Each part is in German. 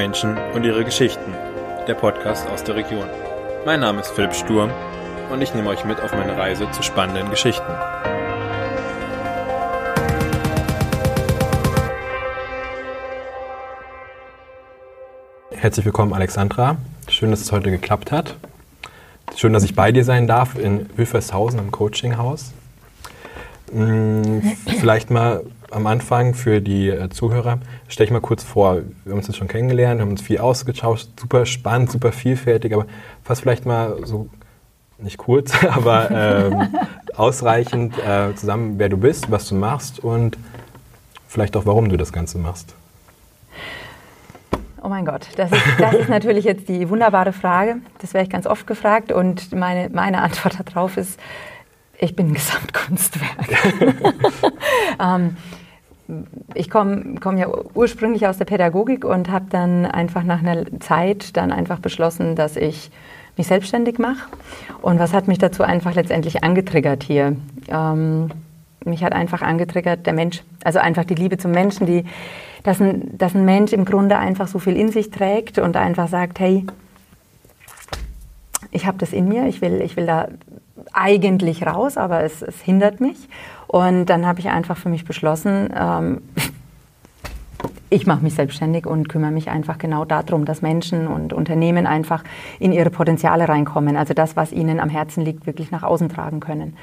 Menschen und ihre Geschichten, der Podcast aus der Region. Mein Name ist Philipp Sturm und ich nehme euch mit auf meine Reise zu spannenden Geschichten. Herzlich willkommen, Alexandra. Schön, dass es heute geklappt hat. Schön, dass ich bei dir sein darf in Wilfershausen im Coachinghaus. Hm, vielleicht mal am Anfang für die äh, Zuhörer, stell ich mal kurz vor, wir haben uns jetzt schon kennengelernt, haben uns viel ausgetauscht, super spannend, super vielfältig, aber fass vielleicht mal so, nicht kurz, aber ähm, ausreichend äh, zusammen, wer du bist, was du machst und vielleicht auch, warum du das Ganze machst. Oh mein Gott, das ist, das ist natürlich jetzt die wunderbare Frage. Das werde ich ganz oft gefragt und meine, meine Antwort darauf ist, ich bin ein Gesamtkunstwerk. ähm, ich komme komm ja ursprünglich aus der Pädagogik und habe dann einfach nach einer Zeit dann einfach beschlossen, dass ich mich selbstständig mache. Und was hat mich dazu einfach letztendlich angetriggert hier? Ähm, mich hat einfach angetriggert der Mensch, also einfach die Liebe zum Menschen, die, dass, ein, dass ein Mensch im Grunde einfach so viel in sich trägt und einfach sagt, hey, ich habe das in mir, ich will, ich will da eigentlich raus, aber es, es hindert mich. Und dann habe ich einfach für mich beschlossen, ähm, ich mache mich selbstständig und kümmere mich einfach genau darum, dass Menschen und Unternehmen einfach in ihre Potenziale reinkommen, also das, was ihnen am Herzen liegt, wirklich nach außen tragen können.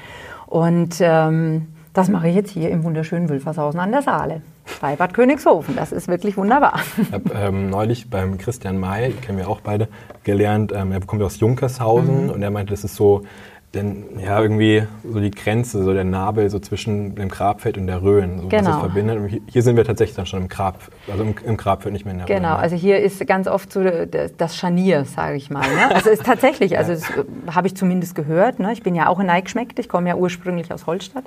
Und ähm, das mache ich jetzt hier im wunderschönen Wülfershausen an der Saale bei Bad Königshofen. Das ist wirklich wunderbar. Ich habe ähm, neulich beim Christian May, kennen wir auch beide, gelernt, ähm, er kommt aus Junkershausen mhm. und er meinte, das ist so denn ja irgendwie so die Grenze, so der Nabel so zwischen dem Grabfeld und der Rhön, so genau. was das verbindet. Und hier sind wir tatsächlich dann schon im Grab, also im, im Grabfeld nicht mehr in der Genau, Rhön. also hier ist ganz oft so das Scharnier, sage ich mal. Ne? Also ist tatsächlich, also das äh, habe ich zumindest gehört. Ne? Ich bin ja auch in Neigeschmeckt, ich komme ja ursprünglich aus Holstadt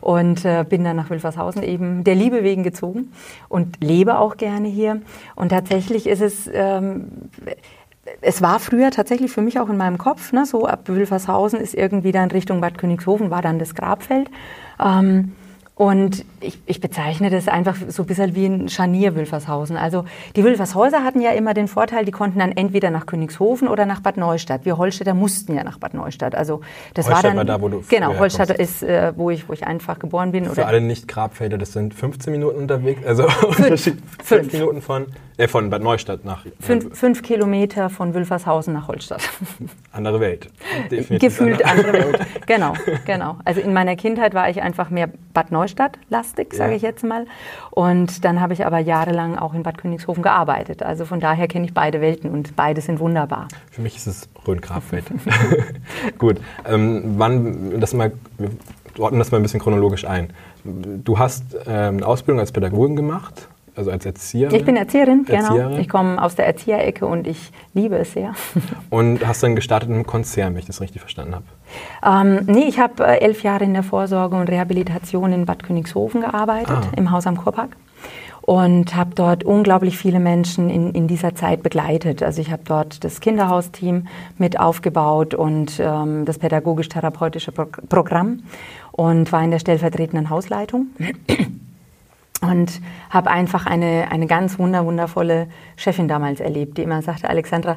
und äh, bin dann nach Wilfershausen eben der Liebe wegen gezogen und lebe auch gerne hier. Und tatsächlich ist es ähm, es war früher tatsächlich für mich auch in meinem Kopf, ne, so ab Wilfershausen ist irgendwie dann Richtung Bad Königshofen, war dann das Grabfeld. Ähm, und ich, ich, bezeichne das einfach so ein bisschen wie ein Scharnier Wilfershausen. Also die Wilfershäuser hatten ja immer den Vorteil, die konnten dann entweder nach Königshofen oder nach Bad Neustadt. Wir Holstädter mussten ja nach Bad Neustadt. Also das Holstadt war dann war da, wo du genau Holstadt ist, äh, wo ich wo ich einfach geboren bin. Für alle nicht Grabfelder, das sind 15 Minuten unterwegs, also fünf, fünf Minuten von äh, von Bad Neustadt nach. Fünf, fünf Kilometer von Wülfershausen nach Holstadt. Andere Welt. Definitiv Gefühlt andere Welt. genau, genau. Also in meiner Kindheit war ich einfach mehr Bad Neustadt-lastig, sage ja. ich jetzt mal. Und dann habe ich aber jahrelang auch in Bad Königshofen gearbeitet. Also von daher kenne ich beide Welten und beide sind wunderbar. Für mich ist es Rhön-Grabfeld. Gut. Ähm, wann, das mal, wir ordnen das mal ein bisschen chronologisch ein. Du hast ähm, eine Ausbildung als Pädagogin gemacht also als Erzieherin? Ich bin Erzieherin, Erzieherin, genau. Ich komme aus der Erzieherecke und ich liebe es sehr. Und hast dann gestartet einem Konzern, wenn ich das richtig verstanden habe? Ähm, nee, ich habe äh, elf Jahre in der Vorsorge und Rehabilitation in Bad Königshofen gearbeitet, ah. im Haus am Kurpark. Und habe dort unglaublich viele Menschen in, in dieser Zeit begleitet. Also ich habe dort das Kinderhausteam mit aufgebaut und ähm, das pädagogisch-therapeutische Pro Programm und war in der stellvertretenden Hausleitung und habe einfach eine, eine ganz wunder, wundervolle Chefin damals erlebt, die immer sagte, Alexandra,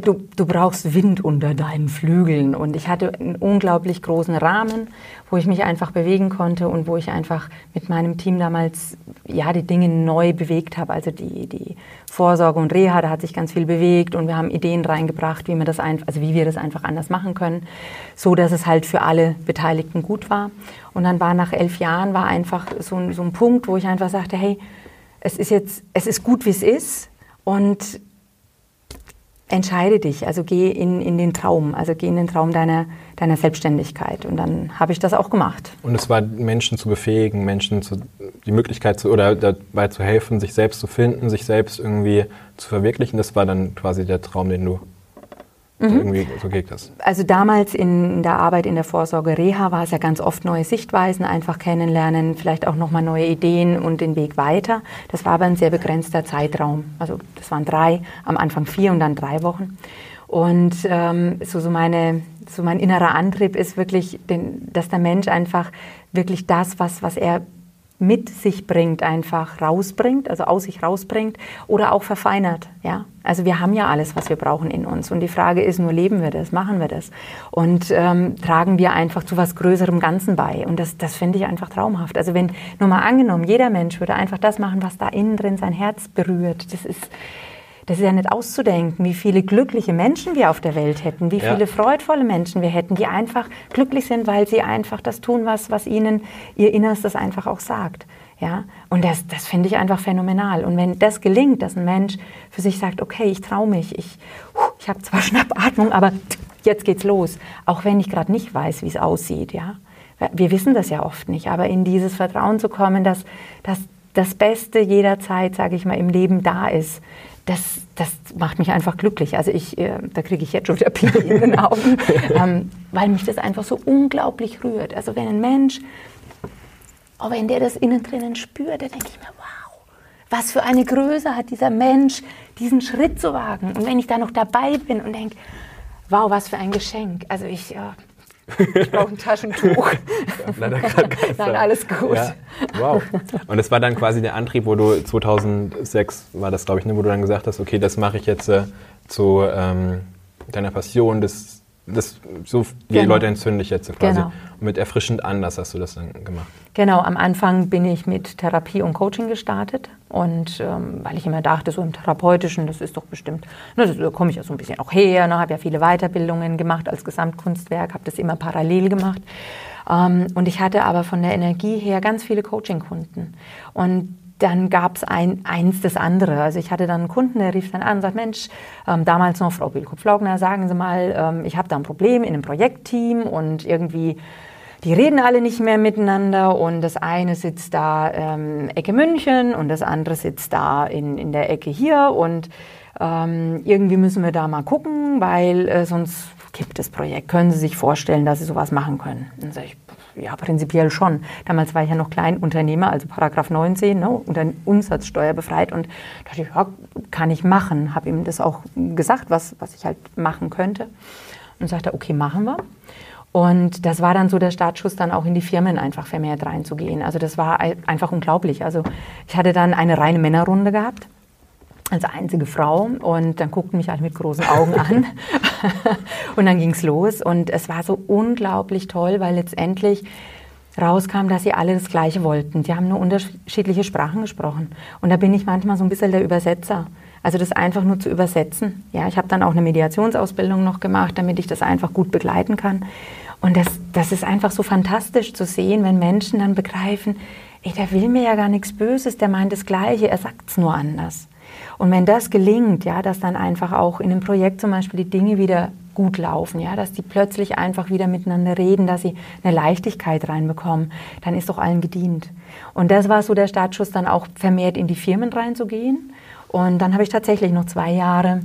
du, du brauchst Wind unter deinen Flügeln. Und ich hatte einen unglaublich großen Rahmen, wo ich mich einfach bewegen konnte und wo ich einfach mit meinem Team damals ja die Dinge neu bewegt habe. Also die, die Vorsorge und Reha, da hat sich ganz viel bewegt und wir haben Ideen reingebracht, wie wir das einfach, also wie wir das einfach anders machen können, so dass es halt für alle Beteiligten gut war. Und dann war nach elf Jahren war einfach so ein, so ein Punkt, wo ich einfach sagte, hey, es ist jetzt, es ist gut, wie es ist und entscheide dich, also geh in, in den Traum, also geh in den Traum deiner, deiner Selbstständigkeit. Und dann habe ich das auch gemacht. Und es war, Menschen zu befähigen, Menschen zu, die Möglichkeit zu, oder dabei zu helfen, sich selbst zu finden, sich selbst irgendwie zu verwirklichen. Das war dann quasi der Traum, den du mhm. irgendwie so geht das. Also damals in der Arbeit in der Vorsorge Reha war es ja ganz oft neue Sichtweisen, einfach kennenlernen, vielleicht auch nochmal neue Ideen und den Weg weiter. Das war aber ein sehr begrenzter Zeitraum. Also das waren drei, am Anfang vier und dann drei Wochen. Und ähm, so, so, meine, so mein innerer Antrieb ist wirklich, den, dass der Mensch einfach wirklich das, was, was er mit sich bringt, einfach rausbringt, also aus sich rausbringt oder auch verfeinert. Ja? Also wir haben ja alles, was wir brauchen in uns. Und die Frage ist nur, leben wir das, machen wir das? Und ähm, tragen wir einfach zu was Größerem Ganzen bei? Und das, das finde ich einfach traumhaft. Also wenn, nur mal angenommen, jeder Mensch würde einfach das machen, was da innen drin sein Herz berührt. Das ist, das ist ja nicht auszudenken, wie viele glückliche Menschen wir auf der Welt hätten, wie viele ja. freudvolle Menschen wir hätten, die einfach glücklich sind, weil sie einfach das tun, was, was ihnen ihr Innerstes einfach auch sagt. Ja? Und das, das finde ich einfach phänomenal. Und wenn das gelingt, dass ein Mensch für sich sagt, okay, ich traue mich, ich, ich habe zwar Schnappatmung, aber jetzt geht's los, auch wenn ich gerade nicht weiß, wie es aussieht. Ja? Wir wissen das ja oft nicht, aber in dieses Vertrauen zu kommen, dass, dass das Beste jederzeit, sage ich mal, im Leben da ist, das, das macht mich einfach glücklich. Also ich, äh, da kriege ich jetzt schon wieder Pipi in den Augen, ähm, weil mich das einfach so unglaublich rührt. Also wenn ein Mensch, auch wenn der das innen drinnen spürt, dann denke ich mir, wow, was für eine Größe hat dieser Mensch, diesen Schritt zu wagen. Und wenn ich da noch dabei bin und denke, wow, was für ein Geschenk. Also ich, äh, ich brauche ein Taschentuch. Ja, Nein, alles gut. Ja, wow. Und das war dann quasi der Antrieb, wo du 2006 war das, glaube ich, ne, wo du dann gesagt hast, okay, das mache ich jetzt äh, zu ähm, deiner Passion, das das, so die genau. Leute entzünde ich jetzt quasi. Genau. Und mit erfrischend anders hast du das dann gemacht. Genau, am Anfang bin ich mit Therapie und Coaching gestartet. Und ähm, weil ich immer dachte, so im Therapeutischen, das ist doch bestimmt, ne, da komme ich ja so ein bisschen auch her, ne, habe ja viele Weiterbildungen gemacht als Gesamtkunstwerk, habe das immer parallel gemacht. Ähm, und ich hatte aber von der Energie her ganz viele Coaching-Kunden. Und dann gab es ein, eins das andere. Also ich hatte dann einen Kunden, der rief dann an und sagt, Mensch, ähm, damals noch Frau Bilko-Pflaugner, sagen Sie mal, ähm, ich habe da ein Problem in einem Projektteam und irgendwie, die reden alle nicht mehr miteinander und das eine sitzt da ähm, Ecke München und das andere sitzt da in, in der Ecke hier und ähm, irgendwie müssen wir da mal gucken, weil äh, sonst kippt das Projekt. Können Sie sich vorstellen, dass Sie sowas machen können? Dann sage ich, ja, prinzipiell schon. Damals war ich ja noch Kleinunternehmer, also Paragraph 19, ne, unter Umsatzsteuer befreit und dachte ich, ja, kann ich machen. Habe ihm das auch gesagt, was, was ich halt machen könnte. Und sagte, okay, machen wir. Und das war dann so der Startschuss, dann auch in die Firmen einfach vermehrt reinzugehen. Also das war einfach unglaublich. Also ich hatte dann eine reine Männerrunde gehabt als einzige Frau und dann guckten mich alle mit großen Augen an und dann ging es los und es war so unglaublich toll, weil letztendlich rauskam, dass sie alle das Gleiche wollten. Die haben nur unterschiedliche Sprachen gesprochen und da bin ich manchmal so ein bisschen der Übersetzer. Also das einfach nur zu übersetzen. Ja, ich habe dann auch eine Mediationsausbildung noch gemacht, damit ich das einfach gut begleiten kann. Und das, das ist einfach so fantastisch zu sehen, wenn Menschen dann begreifen, ey, der will mir ja gar nichts Böses, der meint das Gleiche, er sagt es nur anders. Und wenn das gelingt, ja, dass dann einfach auch in einem Projekt zum Beispiel die Dinge wieder gut laufen, ja, dass die plötzlich einfach wieder miteinander reden, dass sie eine Leichtigkeit reinbekommen, dann ist doch allen gedient. Und das war so der Startschuss, dann auch vermehrt in die Firmen reinzugehen. Und dann habe ich tatsächlich noch zwei Jahre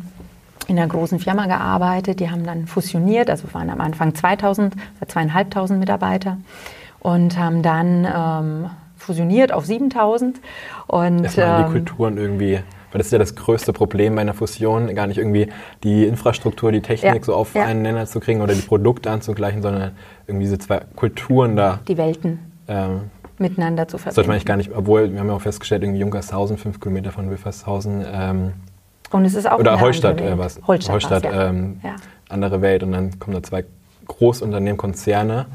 in einer großen Firma gearbeitet. Die haben dann fusioniert, also waren am Anfang 2000, zweieinhalbtausend Mitarbeiter und haben dann ähm, fusioniert auf 7000. Und, Erstmal ähm, die Kulturen irgendwie weil das ist ja das größte Problem bei einer Fusion, gar nicht irgendwie die Infrastruktur, die Technik ja. so auf ja. einen Nenner zu kriegen oder die Produkte anzugleichen, sondern irgendwie diese zwei Kulturen da. Die Welten. Ähm, miteinander zu verbinden. Sollte man eigentlich gar nicht, obwohl wir haben ja auch festgestellt, irgendwie Junkershausen, fünf Kilometer von Wilfershausen. Ähm, und es ist auch Oder Holstadt, äh, was? Holstadt, Holstadt ja. Ähm, ja. andere Welt. Und dann kommen da zwei Großunternehmen, Konzerne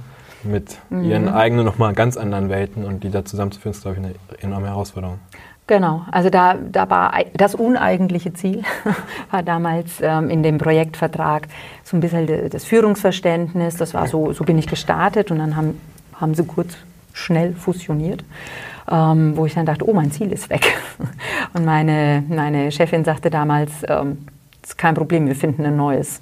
mit mhm. ihren eigenen, nochmal ganz anderen Welten und die da zusammenzuführen, ist, glaube ich, eine enorme Herausforderung. Genau, also da, da war das uneigentliche Ziel, war damals ähm, in dem Projektvertrag so ein bisschen das Führungsverständnis, das war so, so bin ich gestartet und dann haben, haben sie kurz schnell fusioniert, ähm, wo ich dann dachte, oh, mein Ziel ist weg. Und meine, meine Chefin sagte damals, ähm, ist kein Problem, wir finden ein neues.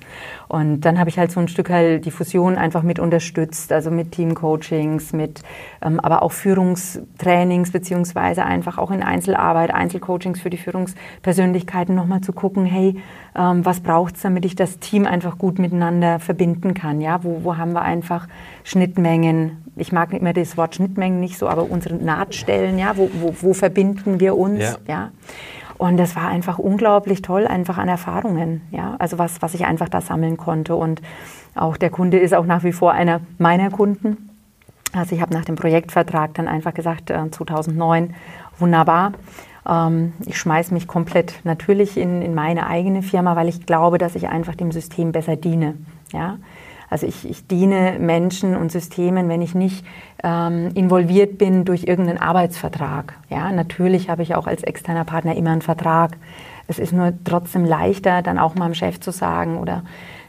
Und dann habe ich halt so ein Stück halt die Fusion einfach mit unterstützt, also mit Teamcoachings, mit ähm, aber auch Führungstrainings beziehungsweise einfach auch in Einzelarbeit, Einzelcoachings für die Führungspersönlichkeiten nochmal zu gucken, hey, ähm, was braucht es, damit ich das Team einfach gut miteinander verbinden kann? Ja, wo, wo haben wir einfach Schnittmengen? Ich mag immer das Wort Schnittmengen nicht so, aber unsere Nahtstellen, ja, wo, wo, wo verbinden wir uns? ja? ja? Und das war einfach unglaublich toll, einfach an Erfahrungen, ja, also was, was ich einfach da sammeln konnte. Und auch der Kunde ist auch nach wie vor einer meiner Kunden. Also ich habe nach dem Projektvertrag dann einfach gesagt, äh, 2009, wunderbar. Ähm, ich schmeiße mich komplett natürlich in, in meine eigene Firma, weil ich glaube, dass ich einfach dem System besser diene. Ja? Also ich, ich diene Menschen und Systemen, wenn ich nicht ähm, involviert bin durch irgendeinen Arbeitsvertrag. Ja, natürlich habe ich auch als externer Partner immer einen Vertrag. Es ist nur trotzdem leichter, dann auch mal dem Chef zu sagen oder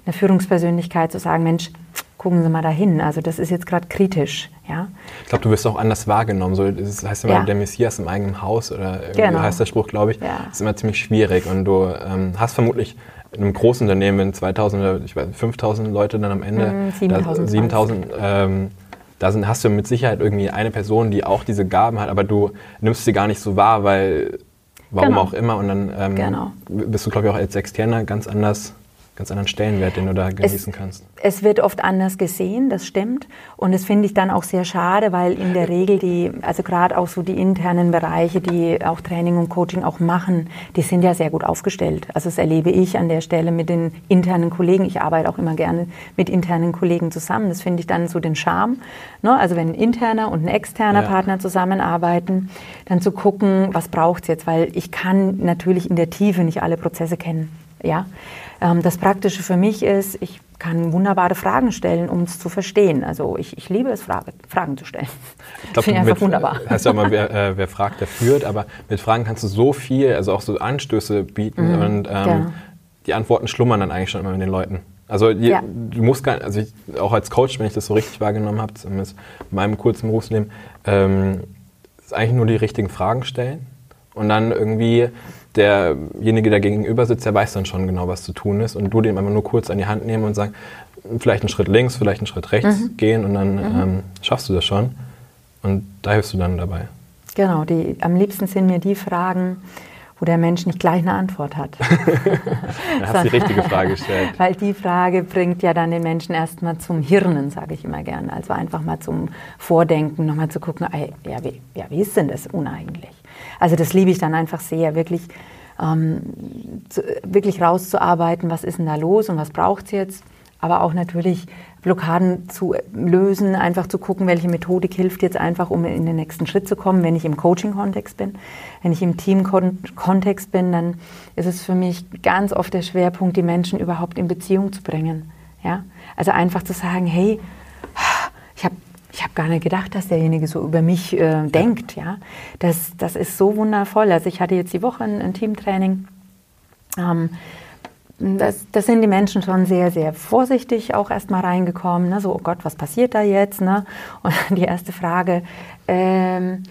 einer Führungspersönlichkeit zu sagen, Mensch, gucken Sie mal dahin. Also das ist jetzt gerade kritisch. Ja? Ich glaube, du wirst auch anders wahrgenommen. So, das heißt immer, ja. der Messias im eigenen Haus oder genau. heißt der Spruch, glaube ich, ja. ist immer ziemlich schwierig. Und du ähm, hast vermutlich in einem großen Unternehmen, wenn 2000 oder ich weiß, 5000 Leute dann am Ende, 7000, 7000 ähm, da sind, hast du mit Sicherheit irgendwie eine Person, die auch diese Gaben hat, aber du nimmst sie gar nicht so wahr, weil warum genau. auch immer und dann ähm, genau. bist du, glaube ich, auch als Externer ganz anders ganz anderen Stellenwert, den du da genießen es, kannst. Es wird oft anders gesehen, das stimmt. Und das finde ich dann auch sehr schade, weil in der Regel die, also gerade auch so die internen Bereiche, die auch Training und Coaching auch machen, die sind ja sehr gut aufgestellt. Also das erlebe ich an der Stelle mit den internen Kollegen. Ich arbeite auch immer gerne mit internen Kollegen zusammen. Das finde ich dann so den Charme. Ne? Also wenn ein interner und ein externer ja. Partner zusammenarbeiten, dann zu gucken, was braucht es jetzt, weil ich kann natürlich in der Tiefe nicht alle Prozesse kennen. Ja, das Praktische für mich ist, ich kann wunderbare Fragen stellen, um es zu verstehen. Also ich, ich liebe es, Frage, Fragen zu stellen. Ich glaube, einfach mit, wunderbar. Heißt ja immer, wer, äh, wer, fragt, der führt. Aber mit Fragen kannst du so viel, also auch so Anstöße bieten. Mhm, und ähm, ja. die Antworten schlummern dann eigentlich schon immer in den Leuten. Also die, ja. du musst gar also ich, auch als Coach, wenn ich das so richtig wahrgenommen habe, in meinem kurzen Berufsleben, ähm, ist eigentlich nur die richtigen Fragen stellen und dann irgendwie derjenige, der gegenüber sitzt, der weiß dann schon genau, was zu tun ist und du den einfach nur kurz an die Hand nehmen und sagen, vielleicht einen Schritt links, vielleicht einen Schritt rechts mhm. gehen und dann mhm. ähm, schaffst du das schon und da hilfst du dann dabei. Genau, die, am liebsten sind mir die Fragen, wo der Mensch nicht gleich eine Antwort hat. da hast du die richtige Frage gestellt. Weil die Frage bringt ja dann den Menschen erstmal zum Hirnen, sage ich immer gerne. Also einfach mal zum Vordenken, nochmal zu gucken, ja wie, ja, wie ist denn das uneigentlich? Also das liebe ich dann einfach sehr, wirklich, ähm, zu, wirklich rauszuarbeiten, was ist denn da los und was braucht es jetzt. Aber auch natürlich Blockaden zu lösen, einfach zu gucken, welche Methodik hilft jetzt einfach, um in den nächsten Schritt zu kommen, wenn ich im Coaching-Kontext bin. Wenn ich im Team-Kontext bin, dann ist es für mich ganz oft der Schwerpunkt, die Menschen überhaupt in Beziehung zu bringen. Ja? Also einfach zu sagen, hey, ich habe ich habe gar nicht gedacht, dass derjenige so über mich äh, denkt. Ja, das, das ist so wundervoll. Also ich hatte jetzt die Woche ein, ein Teamtraining. Ähm, das, das, sind die Menschen schon sehr, sehr vorsichtig auch erstmal reingekommen. Ne? So, oh Gott, was passiert da jetzt? Ne? Und die erste Frage, ähm,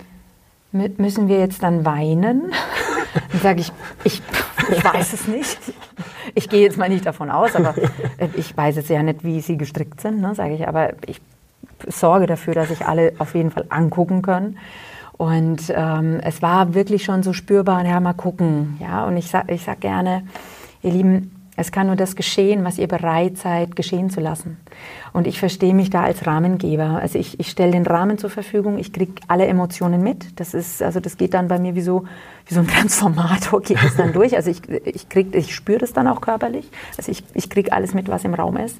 müssen wir jetzt dann weinen? Dann sage ich, ich, ich weiß es nicht. Ich gehe jetzt mal nicht davon aus, aber äh, ich weiß jetzt ja nicht, wie sie gestrickt sind, ne, sage ich. Aber ich sorge dafür, dass sich alle auf jeden Fall angucken können. Und ähm, es war wirklich schon so spürbar, ja, mal gucken. Ja, und ich sage ich sag gerne, ihr Lieben, es kann nur das geschehen, was ihr bereit seid, geschehen zu lassen. Und ich verstehe mich da als Rahmengeber. Also ich, ich stelle den Rahmen zur Verfügung, ich kriege alle Emotionen mit. Das ist, also das geht dann bei mir wie so, wie so ein Transformator geht es dann durch. Also ich, ich, krieg, ich spüre das dann auch körperlich. Also ich, ich kriege alles mit, was im Raum ist.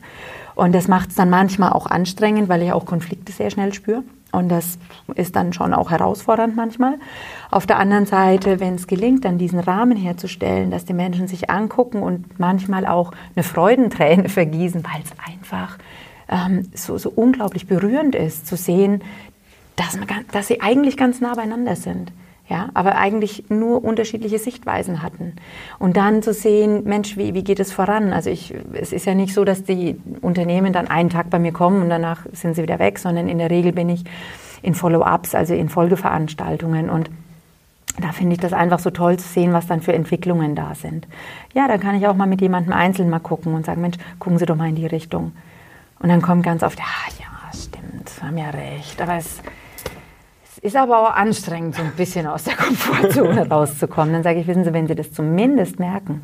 Und das macht es dann manchmal auch anstrengend, weil ich auch Konflikte sehr schnell spüre. Und das ist dann schon auch herausfordernd manchmal. Auf der anderen Seite, wenn es gelingt, dann diesen Rahmen herzustellen, dass die Menschen sich angucken und manchmal auch eine Freudenträne vergießen, weil es einfach ähm, so, so unglaublich berührend ist, zu sehen, dass, man, dass sie eigentlich ganz nah beieinander sind ja, aber eigentlich nur unterschiedliche Sichtweisen hatten. Und dann zu sehen, Mensch, wie, wie geht es voran? Also ich, es ist ja nicht so, dass die Unternehmen dann einen Tag bei mir kommen und danach sind sie wieder weg, sondern in der Regel bin ich in Follow-ups, also in Folgeveranstaltungen und da finde ich das einfach so toll zu sehen, was dann für Entwicklungen da sind. Ja, dann kann ich auch mal mit jemandem einzeln mal gucken und sagen, Mensch, gucken Sie doch mal in die Richtung. Und dann kommt ganz oft, ja, ja, stimmt, haben ja recht, aber es ist aber auch anstrengend, so ein bisschen aus der Komfortzone rauszukommen. Dann sage ich, wissen Sie, wenn Sie das zumindest merken,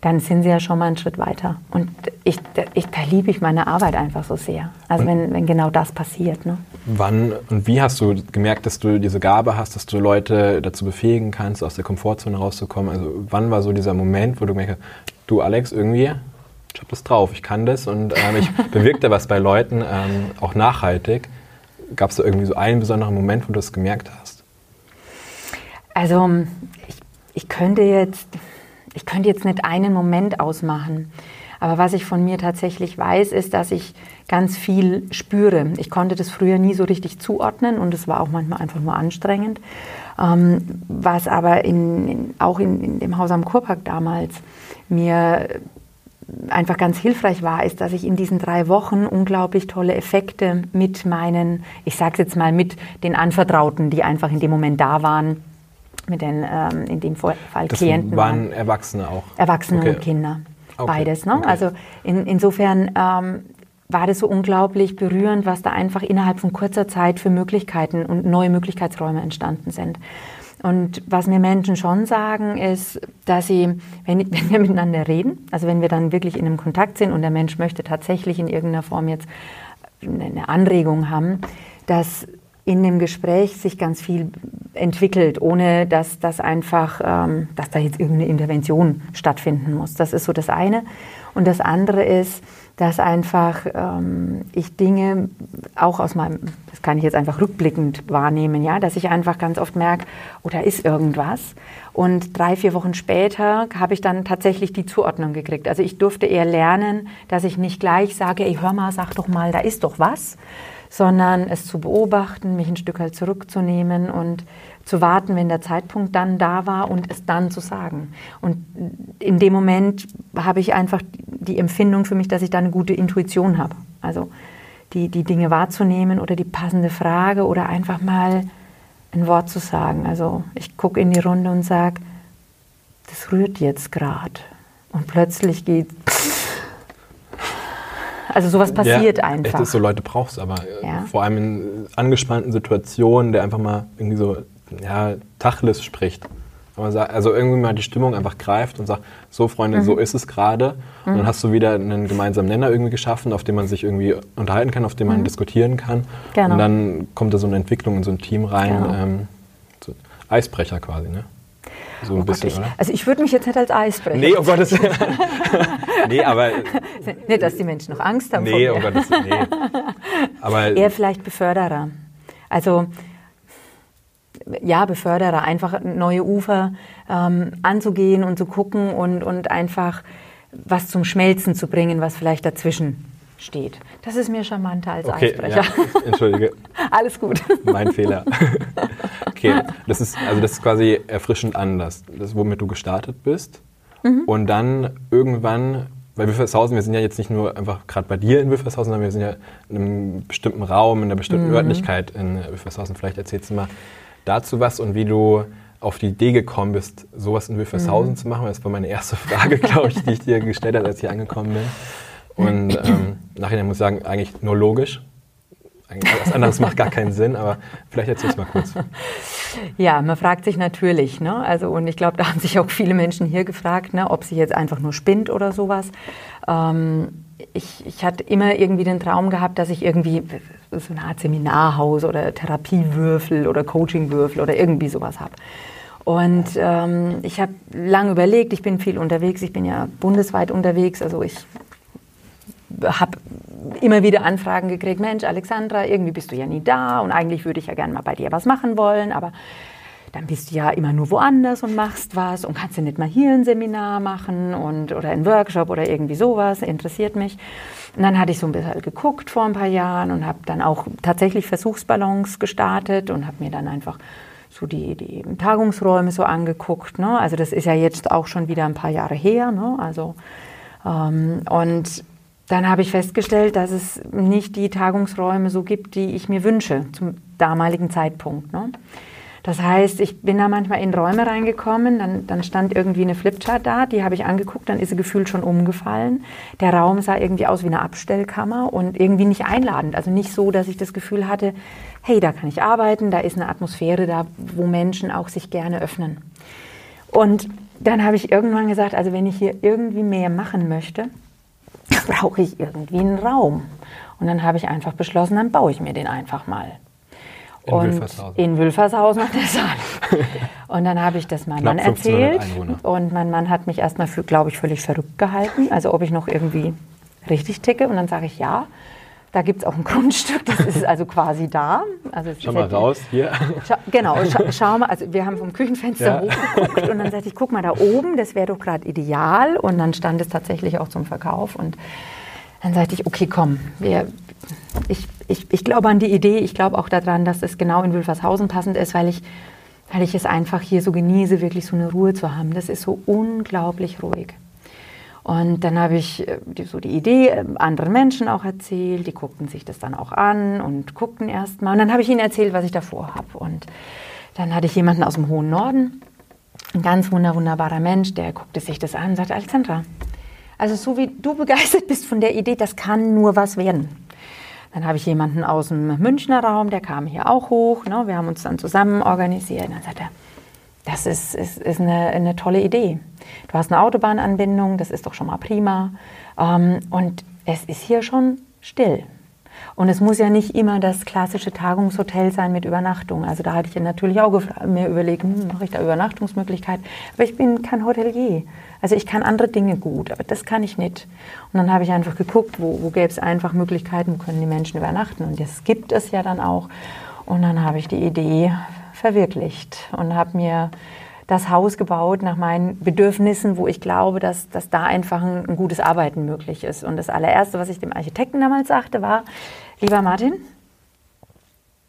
dann sind Sie ja schon mal einen Schritt weiter. Und ich, ich, da liebe ich meine Arbeit einfach so sehr. Also wenn, wenn genau das passiert. Ne? Wann und wie hast du gemerkt, dass du diese Gabe hast, dass du Leute dazu befähigen kannst, aus der Komfortzone rauszukommen? Also wann war so dieser Moment, wo du merkst, du Alex, irgendwie, ich habe das drauf, ich kann das und ähm, ich bewirke da was bei Leuten, ähm, auch nachhaltig. Gab es da irgendwie so einen besonderen Moment, wo du das gemerkt hast? Also ich, ich, könnte jetzt, ich könnte jetzt nicht einen Moment ausmachen. Aber was ich von mir tatsächlich weiß, ist, dass ich ganz viel spüre. Ich konnte das früher nie so richtig zuordnen und es war auch manchmal einfach nur anstrengend. Ähm, was aber in, in, auch in, in, dem Haus am Kurpark damals mir einfach ganz hilfreich war, ist, dass ich in diesen drei Wochen unglaublich tolle Effekte mit meinen, ich sage es jetzt mal, mit den Anvertrauten, die einfach in dem Moment da waren, mit den ähm, in dem Fall das Klienten waren. waren Erwachsene auch. Erwachsene okay. und Kinder. Okay. Beides. Ne? Okay. Also in, insofern ähm, war das so unglaublich berührend, was da einfach innerhalb von kurzer Zeit für Möglichkeiten und neue Möglichkeitsräume entstanden sind. Und was mir Menschen schon sagen, ist, dass sie, wenn, wenn, wir miteinander reden, also wenn wir dann wirklich in einem Kontakt sind und der Mensch möchte tatsächlich in irgendeiner Form jetzt eine Anregung haben, dass in dem Gespräch sich ganz viel entwickelt, ohne dass das einfach, ähm, dass da jetzt irgendeine Intervention stattfinden muss. Das ist so das eine. Und das andere ist, dass einfach ähm, ich Dinge auch aus meinem, das kann ich jetzt einfach rückblickend wahrnehmen, ja, dass ich einfach ganz oft merke, oh, da ist irgendwas. Und drei, vier Wochen später habe ich dann tatsächlich die Zuordnung gekriegt. Also ich durfte eher lernen, dass ich nicht gleich sage, ey, hör mal, sag doch mal, da ist doch was, sondern es zu beobachten, mich ein Stück halt zurückzunehmen und zu warten, wenn der Zeitpunkt dann da war und es dann zu sagen. Und in dem Moment habe ich einfach die Empfindung für mich, dass ich da eine gute Intuition habe. Also die, die Dinge wahrzunehmen oder die passende Frage oder einfach mal ein Wort zu sagen. Also ich gucke in die Runde und sage, das rührt jetzt gerade. Und plötzlich geht. Also sowas passiert ja, einfach. Echt ist so Leute brauchst aber äh, ja. vor allem in angespannten Situationen, der einfach mal irgendwie so ja, Tachlis spricht. Also irgendwie mal die Stimmung einfach greift und sagt, so Freunde, mhm. so ist es gerade. Mhm. Und dann hast du wieder einen gemeinsamen Nenner irgendwie geschaffen, auf dem man sich irgendwie unterhalten kann, auf dem man mhm. diskutieren kann. Genau. Und dann kommt da so eine Entwicklung in so ein Team rein. Genau. Ähm, so Eisbrecher quasi, ne? So ein oh bisschen, Gott, ich, Also ich würde mich jetzt nicht als Eisbrecher. Nee, oh Gottes Willen. nee, aber. nicht, dass die Menschen noch Angst haben. Nee, oh Gottes Willen. Nee. Aber Eher vielleicht Beförderer. Also ja, Beförderer, einfach neue Ufer ähm, anzugehen und zu gucken und, und einfach was zum Schmelzen zu bringen, was vielleicht dazwischen steht. Das ist mir charmanter als okay, Eisbrecher. Ja, entschuldige. Alles gut. Mein Fehler. okay, das ist, also das ist quasi erfrischend anders. Das womit du gestartet bist. Mhm. Und dann irgendwann, weil Wilfershausen, wir sind ja jetzt nicht nur einfach gerade bei dir in Wilfershausen, sondern wir sind ja in einem bestimmten Raum, in einer bestimmten mhm. Örtlichkeit in Wilfershausen. Vielleicht erzählst du mal, dazu was und wie du auf die Idee gekommen bist, sowas in Wilfershausen mhm. zu machen? Das war meine erste Frage, glaube ich, die ich dir gestellt habe, als ich hier angekommen bin. Und ähm, nachher muss ich sagen, eigentlich nur logisch. Was anderes macht gar keinen Sinn, aber vielleicht erzähl es mal kurz. Ja, man fragt sich natürlich, ne? Also, und ich glaube, da haben sich auch viele Menschen hier gefragt, ne, ob sie jetzt einfach nur spinnt oder sowas. Ähm, ich, ich hatte immer irgendwie den Traum gehabt, dass ich irgendwie so eine Art Seminarhaus oder Therapiewürfel oder Coachingwürfel oder irgendwie sowas habe. Und ähm, ich habe lange überlegt, ich bin viel unterwegs, ich bin ja bundesweit unterwegs, also ich habe immer wieder Anfragen gekriegt, Mensch, Alexandra, irgendwie bist du ja nie da und eigentlich würde ich ja gerne mal bei dir was machen wollen, aber dann bist du ja immer nur woanders und machst was und kannst du nicht mal hier ein Seminar machen und, oder ein Workshop oder irgendwie sowas, interessiert mich. Und dann hatte ich so ein bisschen geguckt vor ein paar Jahren und habe dann auch tatsächlich Versuchsballons gestartet und habe mir dann einfach so die, die Tagungsräume so angeguckt. Ne? Also das ist ja jetzt auch schon wieder ein paar Jahre her. Ne? Also, ähm, und dann habe ich festgestellt, dass es nicht die Tagungsräume so gibt, die ich mir wünsche zum damaligen Zeitpunkt. Ne? Das heißt, ich bin da manchmal in Räume reingekommen, dann, dann stand irgendwie eine Flipchart da, die habe ich angeguckt, dann ist sie gefühlt schon umgefallen. Der Raum sah irgendwie aus wie eine Abstellkammer und irgendwie nicht einladend. Also nicht so, dass ich das Gefühl hatte, hey, da kann ich arbeiten, da ist eine Atmosphäre da, wo Menschen auch sich gerne öffnen. Und dann habe ich irgendwann gesagt, also wenn ich hier irgendwie mehr machen möchte, brauche ich irgendwie einen Raum. Und dann habe ich einfach beschlossen, dann baue ich mir den einfach mal. In und Wülfershausen. in Wülfershausen an der Saale. Und dann habe ich das meinem Mann erzählt. Und mein Mann hat mich erstmal, glaube ich, völlig verrückt gehalten. Also ob ich noch irgendwie richtig ticke. Und dann sage ich ja. Da gibt es auch ein Grundstück, das ist also quasi da. Also schau mal raus, hier. Schau, genau, scha schau mal, also wir haben vom Küchenfenster ja. hochgeguckt und dann sagte ich, guck mal da oben, das wäre doch gerade ideal. Und dann stand es tatsächlich auch zum Verkauf. Und dann sagte ich, okay, komm, wir, ich, ich, ich glaube an die Idee, ich glaube auch daran, dass es genau in Wülfershausen passend ist, weil ich, weil ich es einfach hier so genieße, wirklich so eine Ruhe zu haben. Das ist so unglaublich ruhig. Und dann habe ich äh, so die Idee äh, anderen Menschen auch erzählt, die guckten sich das dann auch an und guckten erst mal. Und dann habe ich ihnen erzählt, was ich davor habe. Und dann hatte ich jemanden aus dem hohen Norden, ein ganz wunderbarer Mensch, der guckte sich das an und sagte, Alexandra, also so wie du begeistert bist von der Idee, das kann nur was werden. Dann habe ich jemanden aus dem Münchner Raum, der kam hier auch hoch. Ne? Wir haben uns dann zusammen organisiert. Und dann sagte er, das ist, ist, ist eine, eine, tolle Idee. Du hast eine Autobahnanbindung, das ist doch schon mal prima. Ähm, und es ist hier schon still. Und es muss ja nicht immer das klassische Tagungshotel sein mit Übernachtung. Also da hatte ich ja natürlich auch mir überlegt, hm, mache ich da Übernachtungsmöglichkeit? Aber ich bin kein Hotelier. Also ich kann andere Dinge gut, aber das kann ich nicht. Und dann habe ich einfach geguckt, wo, wo gäbe es einfach Möglichkeiten, wo können die Menschen übernachten. Und das gibt es ja dann auch. Und dann habe ich die Idee verwirklicht und habe mir das Haus gebaut nach meinen Bedürfnissen, wo ich glaube, dass, dass da einfach ein, ein gutes Arbeiten möglich ist. Und das allererste, was ich dem Architekten damals sagte, war, lieber Martin,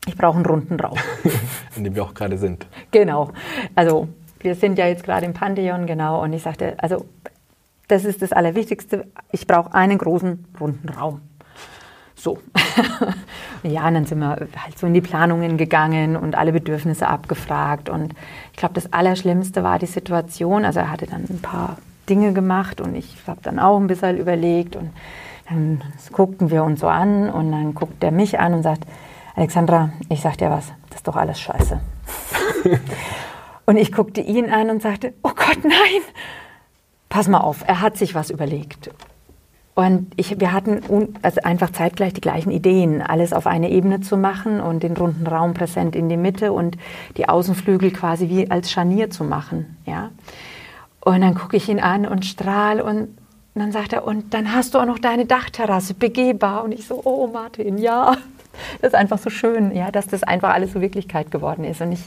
ich brauche einen runden Raum. In dem wir auch gerade sind. Genau. Also wir sind ja jetzt gerade im Pantheon, genau. Und ich sagte, also das ist das Allerwichtigste. Ich brauche einen großen, runden Raum. So. ja, und dann sind wir halt so in die Planungen gegangen und alle Bedürfnisse abgefragt. Und ich glaube, das Allerschlimmste war die Situation. Also er hatte dann ein paar Dinge gemacht und ich habe dann auch ein bisschen überlegt und dann guckten wir uns so an und dann guckt er mich an und sagt, Alexandra, ich sag dir was, das ist doch alles scheiße. und ich guckte ihn an und sagte, oh Gott, nein, pass mal auf, er hat sich was überlegt. Und ich, wir hatten also einfach zeitgleich die gleichen Ideen, alles auf eine Ebene zu machen und den runden Raum präsent in die Mitte und die Außenflügel quasi wie als Scharnier zu machen. Ja? Und dann gucke ich ihn an und strahl und dann sagt er, und dann hast du auch noch deine Dachterrasse begehbar. Und ich so, oh Martin, ja, das ist einfach so schön, ja, dass das einfach alles so Wirklichkeit geworden ist. Und ich,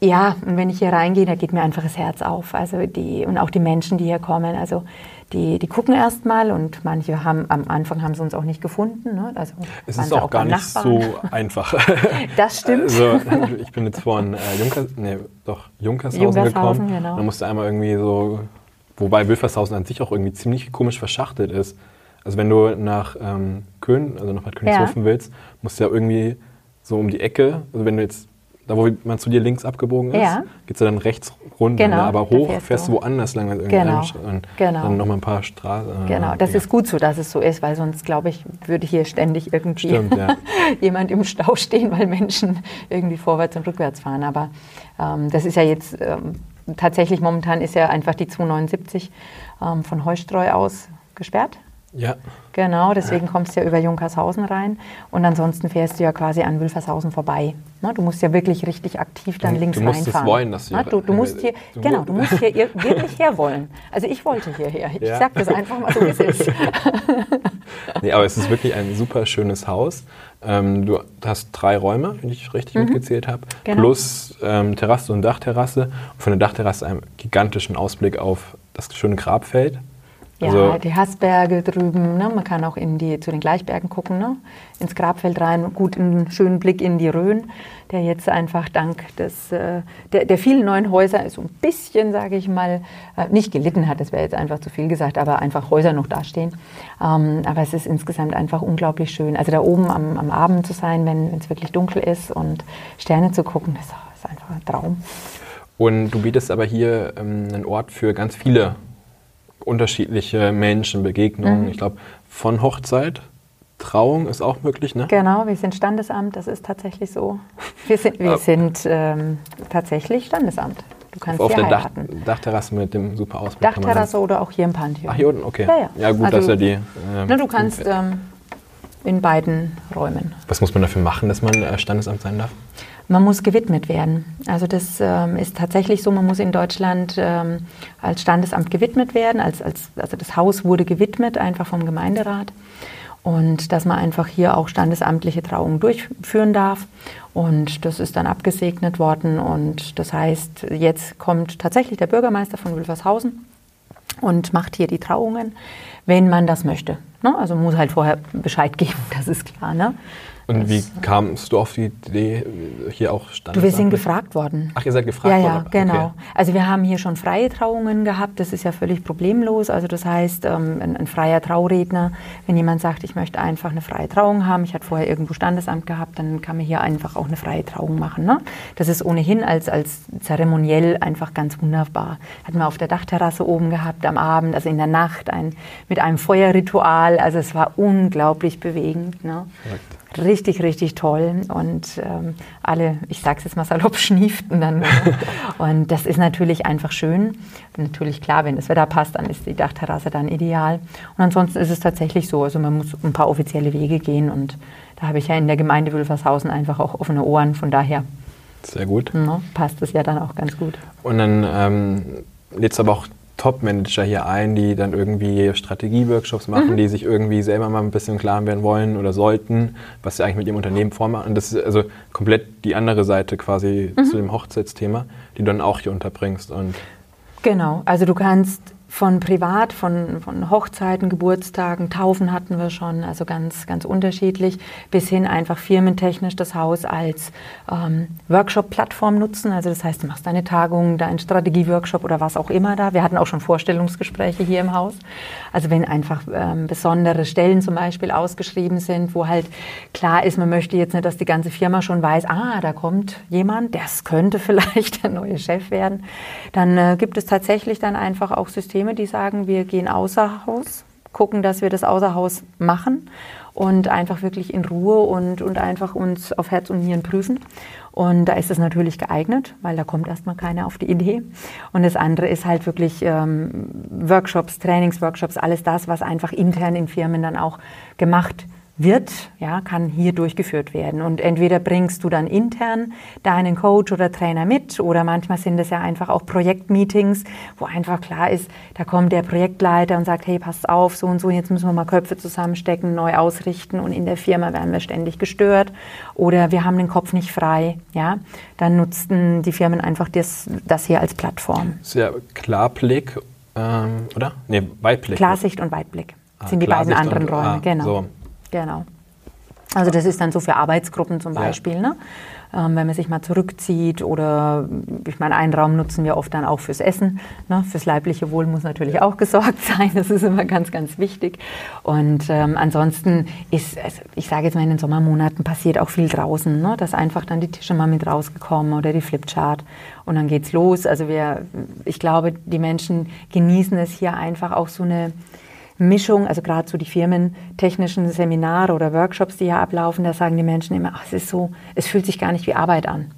ja, und wenn ich hier reingehe, da geht mir einfach das Herz auf. Also die, und auch die Menschen, die hier kommen. Also die, die gucken erstmal und manche haben am Anfang haben sie uns auch nicht gefunden. Ne? Also es ist auch, gar nicht Nachbarn. so einfach. das stimmt. Also, ich bin jetzt von äh, Junkers, nee, doch, Junkershausen, Junkershausen gekommen. Genau. Da musste einmal irgendwie so, wobei Wilfershausen an sich auch irgendwie ziemlich komisch verschachtelt ist. Also wenn du nach ähm, Köln, also nach Bad Königshofen ja. willst, musst du ja irgendwie so um die Ecke, also wenn du jetzt da wo man zu dir links abgebogen ist, ja. geht es dann rechts runter, genau, ne? aber hoch fährst, fährst du woanders lang. Also genau. Und genau. dann nochmal ein paar Straßen. Äh, genau, das ja. ist gut so, dass es so ist, weil sonst, glaube ich, würde hier ständig irgendwie Stimmt, ja. jemand im Stau stehen, weil Menschen irgendwie vorwärts und rückwärts fahren. Aber ähm, das ist ja jetzt, ähm, tatsächlich momentan ist ja einfach die 279 ähm, von Heustreu aus gesperrt. Ja. Genau, deswegen kommst du ja über Junkershausen rein und ansonsten fährst du ja quasi an Wülfershausen vorbei. Ne, du musst ja wirklich richtig aktiv dann du, links du musst reinfahren. Es wollen, dass du, du, du musst hier, du genau, du musst hier wirklich her wollen. Also ich wollte hierher. Ich ja. sag das einfach mal so, wie es ist. nee, aber es ist wirklich ein super schönes Haus. Ähm, du hast drei Räume, wenn ich richtig mhm. mitgezählt habe, genau. plus ähm, Terrasse und Dachterrasse. Und von der Dachterrasse einen gigantischen Ausblick auf das schöne Grabfeld. Ja, also, die Hassberge drüben, ne? man kann auch in die, zu den Gleichbergen gucken, ne? ins Grabfeld rein, gut einen schönen Blick in die Rhön, der jetzt einfach dank des, äh, der, der, vielen neuen Häuser so ein bisschen, sage ich mal, äh, nicht gelitten hat, das wäre jetzt einfach zu viel gesagt, aber einfach Häuser noch dastehen. Ähm, aber es ist insgesamt einfach unglaublich schön. Also da oben am, am Abend zu sein, wenn es wirklich dunkel ist und Sterne zu gucken, das ist einfach ein Traum. Und du bietest aber hier ähm, einen Ort für ganz viele unterschiedliche Menschen, Begegnungen. Mhm. Ich glaube, von Hochzeit, Trauung ist auch möglich, ne? Genau, wir sind Standesamt, das ist tatsächlich so. Wir sind, wir sind ähm, tatsächlich Standesamt. Du kannst auf, auf der Dach, Dachterrasse mit dem super Ausblick. Dachterrasse oder auch hier im Pantheon. Ach, hier unten, okay. Ja, ja. ja gut, also, dass er die. Ähm, na, du kannst ähm, in beiden Räumen. Was muss man dafür machen, dass man äh, Standesamt sein darf? Man muss gewidmet werden. Also das ähm, ist tatsächlich so, man muss in Deutschland ähm, als Standesamt gewidmet werden. Als, als, also das Haus wurde gewidmet, einfach vom Gemeinderat. und dass man einfach hier auch standesamtliche Trauungen durchführen darf. Und das ist dann abgesegnet worden. Und das heißt, jetzt kommt tatsächlich der Bürgermeister von Wilfershausen und macht hier die Trauungen, wenn man das möchte. Ne? Also muss halt vorher Bescheid geben, das ist klar. Ne? Und wie kamst du auf die Idee, hier auch Du, wir sind gefragt worden. Ach, ihr seid gefragt ja, worden? Ja, genau. Okay. Also wir haben hier schon freie Trauungen gehabt, das ist ja völlig problemlos. Also das heißt, ähm, ein, ein, freier Trauredner, wenn jemand sagt, ich möchte einfach eine freie Trauung haben, ich hatte vorher irgendwo Standesamt gehabt, dann kann man hier einfach auch eine freie Trauung machen. Ne? Das ist ohnehin als, als zeremoniell einfach ganz wunderbar. Hatten wir auf der Dachterrasse oben gehabt am Abend, also in der Nacht, ein, mit einem Feuerritual. Also es war unglaublich bewegend. Ne? Richtig, richtig toll. Und ähm, alle, ich sage es jetzt mal salopp, schnieften dann. und das ist natürlich einfach schön. Natürlich klar, wenn das Wetter passt, dann ist die Dachterrasse dann ideal. Und ansonsten ist es tatsächlich so, also man muss ein paar offizielle Wege gehen. Und da habe ich ja in der Gemeinde Wülfershausen einfach auch offene Ohren. Von daher sehr gut. No, passt es ja dann auch ganz gut. Und dann ähm, lädst aber auch Top-Manager hier ein, die dann irgendwie Strategie-Workshops machen, mhm. die sich irgendwie selber mal ein bisschen klar werden wollen oder sollten, was sie eigentlich mit ihrem Unternehmen vormachen. Und das ist also komplett die andere Seite quasi mhm. zu dem Hochzeitsthema, die du dann auch hier unterbringst. Und genau, also du kannst von privat, von, von Hochzeiten, Geburtstagen, Taufen hatten wir schon, also ganz, ganz unterschiedlich, bis hin einfach firmentechnisch das Haus als ähm, Workshop-Plattform nutzen. Also das heißt, du machst deine Tagung, deinen Strategie-Workshop oder was auch immer da. Wir hatten auch schon Vorstellungsgespräche hier im Haus. Also wenn einfach ähm, besondere Stellen zum Beispiel ausgeschrieben sind, wo halt klar ist, man möchte jetzt nicht, dass die ganze Firma schon weiß, ah, da kommt jemand, das könnte vielleicht der neue Chef werden, dann äh, gibt es tatsächlich dann einfach auch Systeme, Systeme, die sagen, wir gehen außer Haus, gucken, dass wir das außer Haus machen und einfach wirklich in Ruhe und, und einfach uns auf Herz und Nieren prüfen. Und da ist es natürlich geeignet, weil da kommt erstmal keiner auf die Idee. Und das andere ist halt wirklich ähm, Workshops, Trainingsworkshops, alles das, was einfach intern in Firmen dann auch gemacht wird wird, ja, kann hier durchgeführt werden. Und entweder bringst du dann intern deinen Coach oder Trainer mit oder manchmal sind es ja einfach auch Projektmeetings, wo einfach klar ist, da kommt der Projektleiter und sagt, hey, passt auf, so und so, jetzt müssen wir mal Köpfe zusammenstecken, neu ausrichten und in der Firma werden wir ständig gestört oder wir haben den Kopf nicht frei, ja. Dann nutzten die Firmen einfach das, das hier als Plattform. Sehr Klarblick, ähm, oder? Nee, Weitblick. Klarsicht und Weitblick ah, sind die beiden anderen und, Räume, ah, genau. So. Genau. Also das ist dann so für Arbeitsgruppen zum Beispiel, ja. ne? Ähm, wenn man sich mal zurückzieht oder ich meine, einen Raum nutzen wir oft dann auch fürs Essen. Ne? Fürs leibliche Wohl muss natürlich auch gesorgt sein, das ist immer ganz, ganz wichtig. Und ähm, ansonsten ist, also ich sage jetzt mal in den Sommermonaten passiert auch viel draußen, ne? dass einfach dann die Tische mal mit rausgekommen oder die Flipchart und dann geht's los. Also wir, ich glaube, die Menschen genießen es hier einfach auch so eine Mischung, also gerade so die firmentechnischen Seminare oder Workshops, die hier ablaufen, da sagen die Menschen immer, ach, es ist so, es fühlt sich gar nicht wie Arbeit an.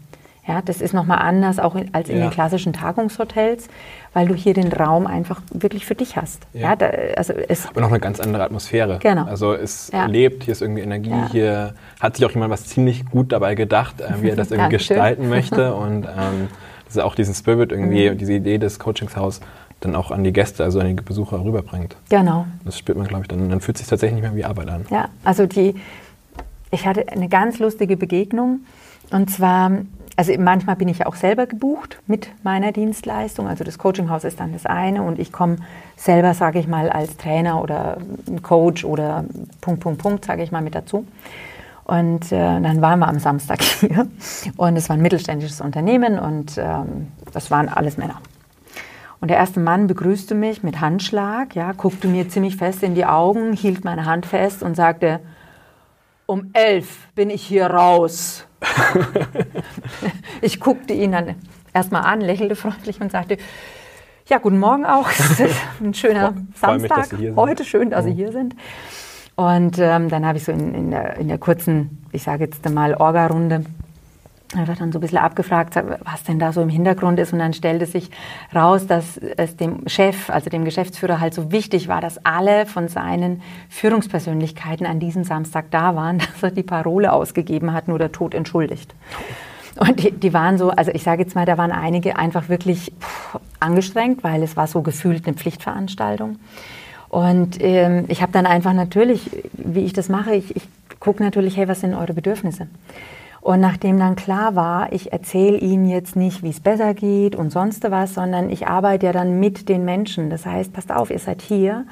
Ja, das ist nochmal anders auch in, als in ja. den klassischen Tagungshotels, weil du hier den Raum einfach wirklich für dich hast. Ja. ja da, also es Aber noch eine ganz andere Atmosphäre. Genau. Also es ja. lebt, hier ist irgendwie Energie, hier hat sich auch jemand was ziemlich gut dabei gedacht, äh, wie er das irgendwie gestalten möchte und ähm, das ist auch diesen Spirit irgendwie, mhm. diese Idee des Coachingshaus dann auch an die Gäste, also an die Besucher rüberbringt. Genau. Das spürt man, glaube ich, dann, dann fühlt es sich tatsächlich nicht mehr wie Arbeit an. Ja, also die, ich hatte eine ganz lustige Begegnung und zwar, also manchmal bin ich ja auch selber gebucht mit meiner Dienstleistung, also das Coachinghaus ist dann das eine und ich komme selber, sage ich mal, als Trainer oder Coach oder Punkt, Punkt, Punkt, sage ich mal, mit dazu. Und äh, dann waren wir am Samstag hier und es war ein mittelständisches Unternehmen und ähm, das waren alles Männer. Und der erste Mann begrüßte mich mit Handschlag, ja, guckte mir ziemlich fest in die Augen, hielt meine Hand fest und sagte, um elf bin ich hier raus. ich guckte ihn dann erstmal an, lächelte freundlich und sagte, ja, guten Morgen auch. Es ist ein schöner Samstag. Mich, Heute schön, dass Sie mhm. hier sind. Und ähm, dann habe ich so in, in, der, in der kurzen, ich sage jetzt mal, Orga-Runde hat dann so ein bisschen abgefragt, was denn da so im Hintergrund ist. Und dann stellte sich raus, dass es dem Chef, also dem Geschäftsführer, halt so wichtig war, dass alle von seinen Führungspersönlichkeiten an diesem Samstag da waren, dass er die Parole ausgegeben hat, nur der Tod entschuldigt. Und die, die waren so, also ich sage jetzt mal, da waren einige einfach wirklich angestrengt, weil es war so gefühlt eine Pflichtveranstaltung. Und ähm, ich habe dann einfach natürlich, wie ich das mache, ich, ich gucke natürlich, hey, was sind eure Bedürfnisse? Und nachdem dann klar war, ich erzähle Ihnen jetzt nicht, wie es besser geht und sonst was, sondern ich arbeite ja dann mit den Menschen. Das heißt, passt auf, ihr seid hier,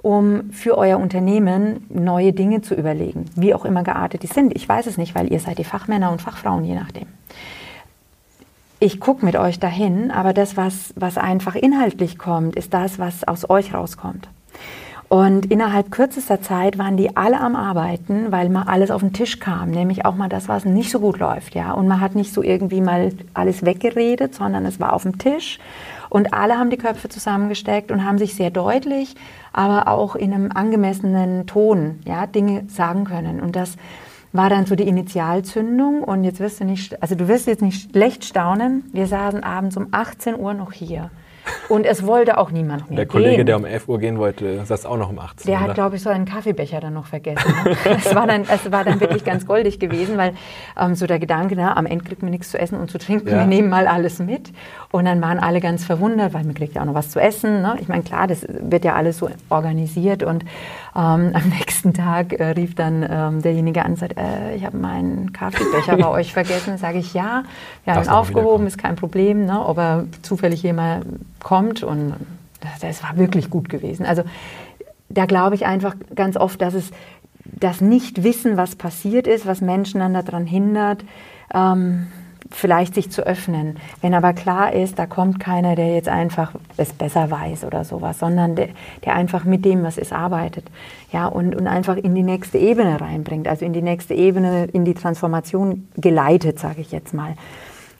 um für euer Unternehmen neue Dinge zu überlegen, wie auch immer geartet die sind. Ich weiß es nicht, weil ihr seid die Fachmänner und Fachfrauen, je nachdem. Ich gucke mit euch dahin, aber das, was, was einfach inhaltlich kommt, ist das, was aus euch rauskommt. Und innerhalb kürzester Zeit waren die alle am Arbeiten, weil mal alles auf den Tisch kam, nämlich auch mal das, was nicht so gut läuft, ja. Und man hat nicht so irgendwie mal alles weggeredet, sondern es war auf dem Tisch. Und alle haben die Köpfe zusammengesteckt und haben sich sehr deutlich, aber auch in einem angemessenen Ton, ja, Dinge sagen können. Und das war dann so die Initialzündung. Und jetzt wirst du nicht, also du wirst jetzt nicht schlecht staunen. Wir saßen abends um 18 Uhr noch hier. Und es wollte auch niemand mehr. Der Kollege, gehen. der um 11 Uhr gehen wollte, saß auch noch um 18 Der oder? hat, glaube ich, so einen Kaffeebecher dann noch vergessen. Ne? es, war dann, es war dann wirklich ganz goldig gewesen, weil ähm, so der Gedanke, na, am Ende kriegt man nichts zu essen und zu trinken, ja. wir nehmen mal alles mit. Und dann waren alle ganz verwundert, weil man kriegt ja auch noch was zu essen. Ne? Ich meine, klar, das wird ja alles so organisiert. Und ähm, am nächsten Tag äh, rief dann ähm, derjenige an und sagt, äh, ich habe meinen Kaffeebecher bei euch vergessen. Sage ich, ja, wir haben ihn aufgehoben, ist kein Problem. Ne? Ob er zufällig jemand kommt und das, das war wirklich gut gewesen. Also da glaube ich einfach ganz oft, dass es das Nicht-Wissen, was passiert ist, was Menschen dann daran hindert, ähm, vielleicht sich zu öffnen. Wenn aber klar ist, da kommt keiner, der jetzt einfach es besser weiß oder sowas, sondern der, der einfach mit dem, was ist, arbeitet. Ja, und, und einfach in die nächste Ebene reinbringt, also in die nächste Ebene, in die Transformation geleitet, sage ich jetzt mal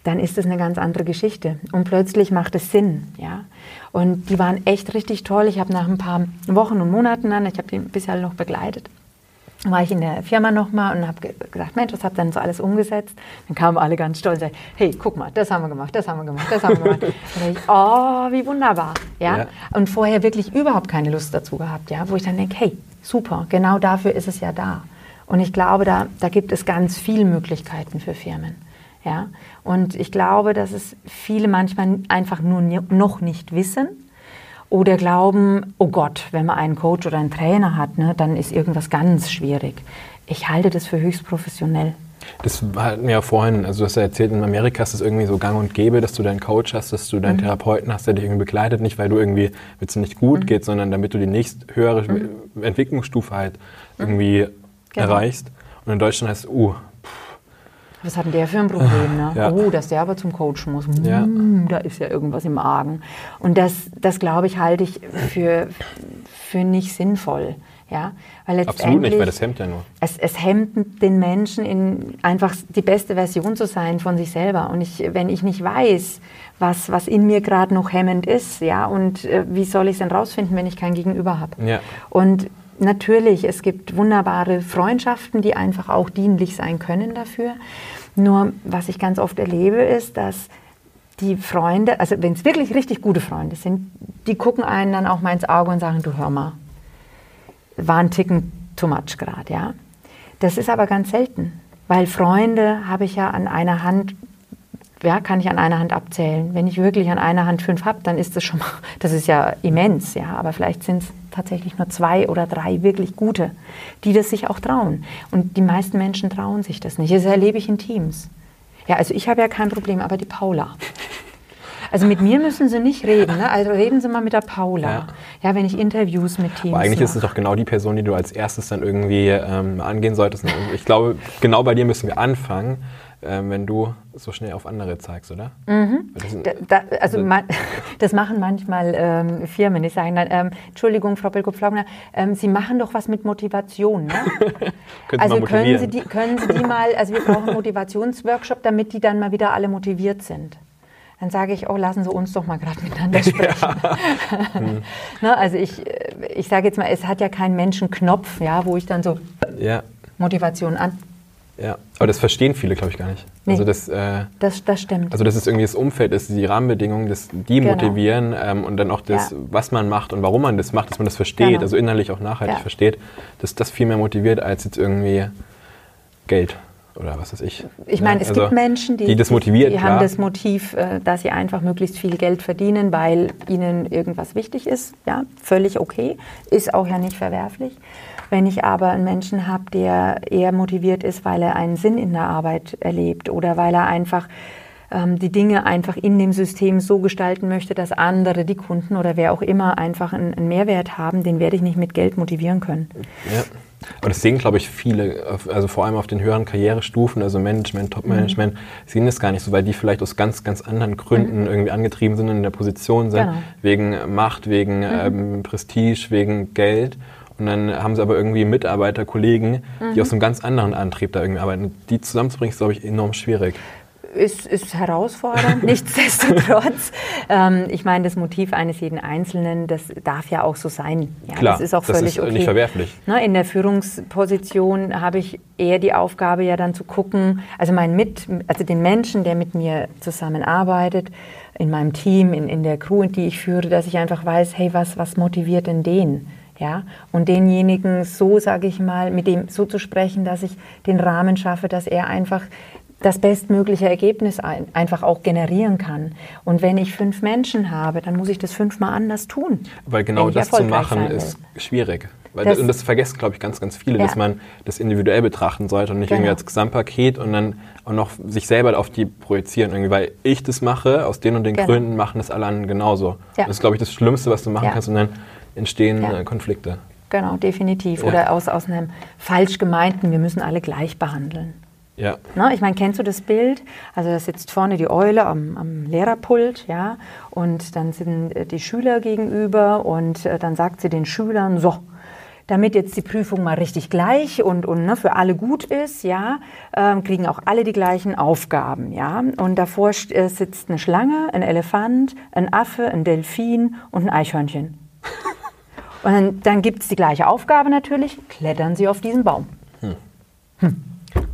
dann ist das eine ganz andere Geschichte. Und plötzlich macht es Sinn, ja. Und die waren echt richtig toll. Ich habe nach ein paar Wochen und Monaten dann, ich habe die bisher noch begleitet, war ich in der Firma nochmal und habe gesagt, Mensch, was habt ihr denn so alles umgesetzt? Dann kamen alle ganz stolz und sagten, hey, guck mal, das haben wir gemacht, das haben wir gemacht, das haben wir gemacht. Und ich, oh, wie wunderbar, ja? ja? Und vorher wirklich überhaupt keine Lust dazu gehabt, ja? Wo ich dann denke, hey, super, genau dafür ist es ja da. Und ich glaube, da, da gibt es ganz viele Möglichkeiten für Firmen. Ja? Und ich glaube, dass es viele manchmal einfach nur noch nicht wissen oder glauben, oh Gott, wenn man einen Coach oder einen Trainer hat, ne, dann ist irgendwas ganz schwierig. Ich halte das für höchst professionell. Das hatten wir ja vorhin, also du hast ja erzählt, in Amerika ist es irgendwie so gang und gäbe, dass du deinen Coach hast, dass du deinen mhm. Therapeuten hast, der dich irgendwie begleitet, nicht weil du irgendwie, wenn es nicht gut mhm. geht, sondern damit du die nächst höhere mhm. Entwicklungsstufe halt mhm. irgendwie genau. erreichst. Und in Deutschland heißt es, uh, was hat denn der für ein Problem? Ne? Ja. Oh, dass der aber zum Coach muss. Hm, ja. Da ist ja irgendwas im Argen. Und das, das glaube ich, halte ich für, für nicht sinnvoll. Ja, weil Absolut nicht, weil das hemmt ja nur. Es, es hemmt den Menschen, in einfach die beste Version zu sein von sich selber. Und ich, wenn ich nicht weiß, was, was in mir gerade noch hemmend ist, ja, und äh, wie soll ich es denn rausfinden, wenn ich kein Gegenüber habe? Ja. Und natürlich, es gibt wunderbare Freundschaften, die einfach auch dienlich sein können dafür. Nur was ich ganz oft erlebe, ist, dass die Freunde, also wenn es wirklich richtig gute Freunde sind, die gucken einen dann auch mal ins Auge und sagen, du hör mal, war ein Ticken too much gerade, ja. Das ist aber ganz selten, weil Freunde habe ich ja an einer Hand ja, kann ich an einer Hand abzählen. Wenn ich wirklich an einer Hand fünf habe, dann ist das schon mal, das ist ja immens, ja. Aber vielleicht sind es tatsächlich nur zwei oder drei wirklich gute, die das sich auch trauen. Und die meisten Menschen trauen sich das nicht. Das erlebe ich in Teams. Ja, also ich habe ja kein Problem, aber die Paula. Also mit mir müssen Sie nicht reden. Ne? Also reden Sie mal mit der Paula. Ja, ja wenn ich Interviews mit Teams Aber eigentlich mache. ist es doch genau die Person, die du als erstes dann irgendwie ähm, angehen solltest. Ich glaube, genau bei dir müssen wir anfangen wenn du so schnell auf andere zeigst, oder? Mhm. Da, da, also man, das machen manchmal ähm, Firmen, die sagen dann, ähm, Entschuldigung, Frau Belko-Pflaugner, ähm, Sie machen doch was mit Motivation. Ne? können also können Sie, die, können Sie die mal, also wir brauchen einen Motivationsworkshop, damit die dann mal wieder alle motiviert sind dann sage ich, oh, lassen Sie uns doch mal gerade miteinander sprechen. Ja. hm. ne, also ich, ich sage jetzt mal, es hat ja keinen Menschenknopf, ja, wo ich dann so ja. Motivation an, ja, aber das verstehen viele, glaube ich, gar nicht. Nee, also das, äh, das, das stimmt. Also dass es irgendwie das Umfeld ist, die Rahmenbedingungen, das, die genau. motivieren ähm, und dann auch das, ja. was man macht und warum man das macht, dass man das versteht, genau. also innerlich auch nachhaltig ja. versteht, dass das viel mehr motiviert als jetzt irgendwie Geld oder was weiß ich. Ich meine, es Also, gibt Menschen, die, die das motiviert, die haben das Motiv, äh, dass sie einfach möglichst viel Geld verdienen, weil ihnen irgendwas wichtig ist. Ja, völlig okay, ist auch ja nicht verwerflich. Wenn ich aber einen Menschen habe, der eher motiviert ist, weil er einen Sinn in der Arbeit erlebt oder weil er einfach ähm, die Dinge einfach in dem System so gestalten möchte, dass andere, die Kunden oder wer auch immer einfach einen, einen Mehrwert haben, den werde ich nicht mit Geld motivieren können. Ja. Aber das sehen, glaube ich, viele, also vor allem auf den höheren Karrierestufen, also Management, Top-Management, Mhm. sehen das gar nicht so, weil die vielleicht aus ganz, ganz anderen Gründen irgendwie angetrieben sind und in der Position sind, Genau. wegen Macht, wegen ähm, Prestige, wegen Geld. Und dann haben sie aber irgendwie Mitarbeiter, Kollegen, Mhm. die aus einem ganz anderen Antrieb da irgendwie arbeiten. Die zusammenzubringen, ist, glaube ich, enorm schwierig. Ist, ist herausfordernd, nichtsdestotrotz. Ähm, ich meine, das Motiv eines jeden Einzelnen, das darf ja auch so sein. Ja, Klar, das ist auch das völlig ist, äh, okay. nicht verwerflich. Ne, in der Führungsposition habe ich eher die Aufgabe, ja dann zu gucken, also mein mit, also den Menschen, der mit mir zusammenarbeitet, in meinem Team, in, in der Crew, die ich führe, dass ich einfach weiß, hey, was, was motiviert denn den? Ja, und denjenigen so, sage ich mal, mit dem so zu sprechen, dass ich den Rahmen schaffe, dass er einfach das bestmögliche Ergebnis ein, einfach auch generieren kann. Und wenn ich fünf Menschen habe, dann muss ich das fünfmal anders tun. Weil genau das zu machen ist schwierig. Weil Das- und das vergessen, glaube ich, ganz, ganz viele, Ja. dass man das individuell betrachten sollte und nicht Genau. irgendwie als Gesamtpaket und dann auch noch sich selber auf die projizieren. Irgendwie, weil ich das mache, aus den und den Genau. Gründen machen das alle anderen genauso. Ja. Das ist, glaube ich, das Schlimmste, was du machen Ja. kannst und dann entstehen äh, Konflikte. Genau, definitiv. Oder aus, aus einem falsch gemeinten, wir müssen alle gleich behandeln. Ja. Ne? Ich meine, kennst du das Bild? Also da sitzt vorne die Eule am, am Lehrerpult, ja, und dann sind äh, die Schüler gegenüber und äh, dann sagt sie den Schülern, so, damit jetzt die Prüfung mal richtig gleich und, und ne, für alle gut ist, ja, ähm, kriegen auch alle die gleichen Aufgaben, ja. Und davor äh, sitzt eine Schlange, ein Elefant, ein Affe, ein Delfin und ein Eichhörnchen. Und dann, dann gibt es die gleiche Aufgabe natürlich, klettern Sie auf diesen Baum.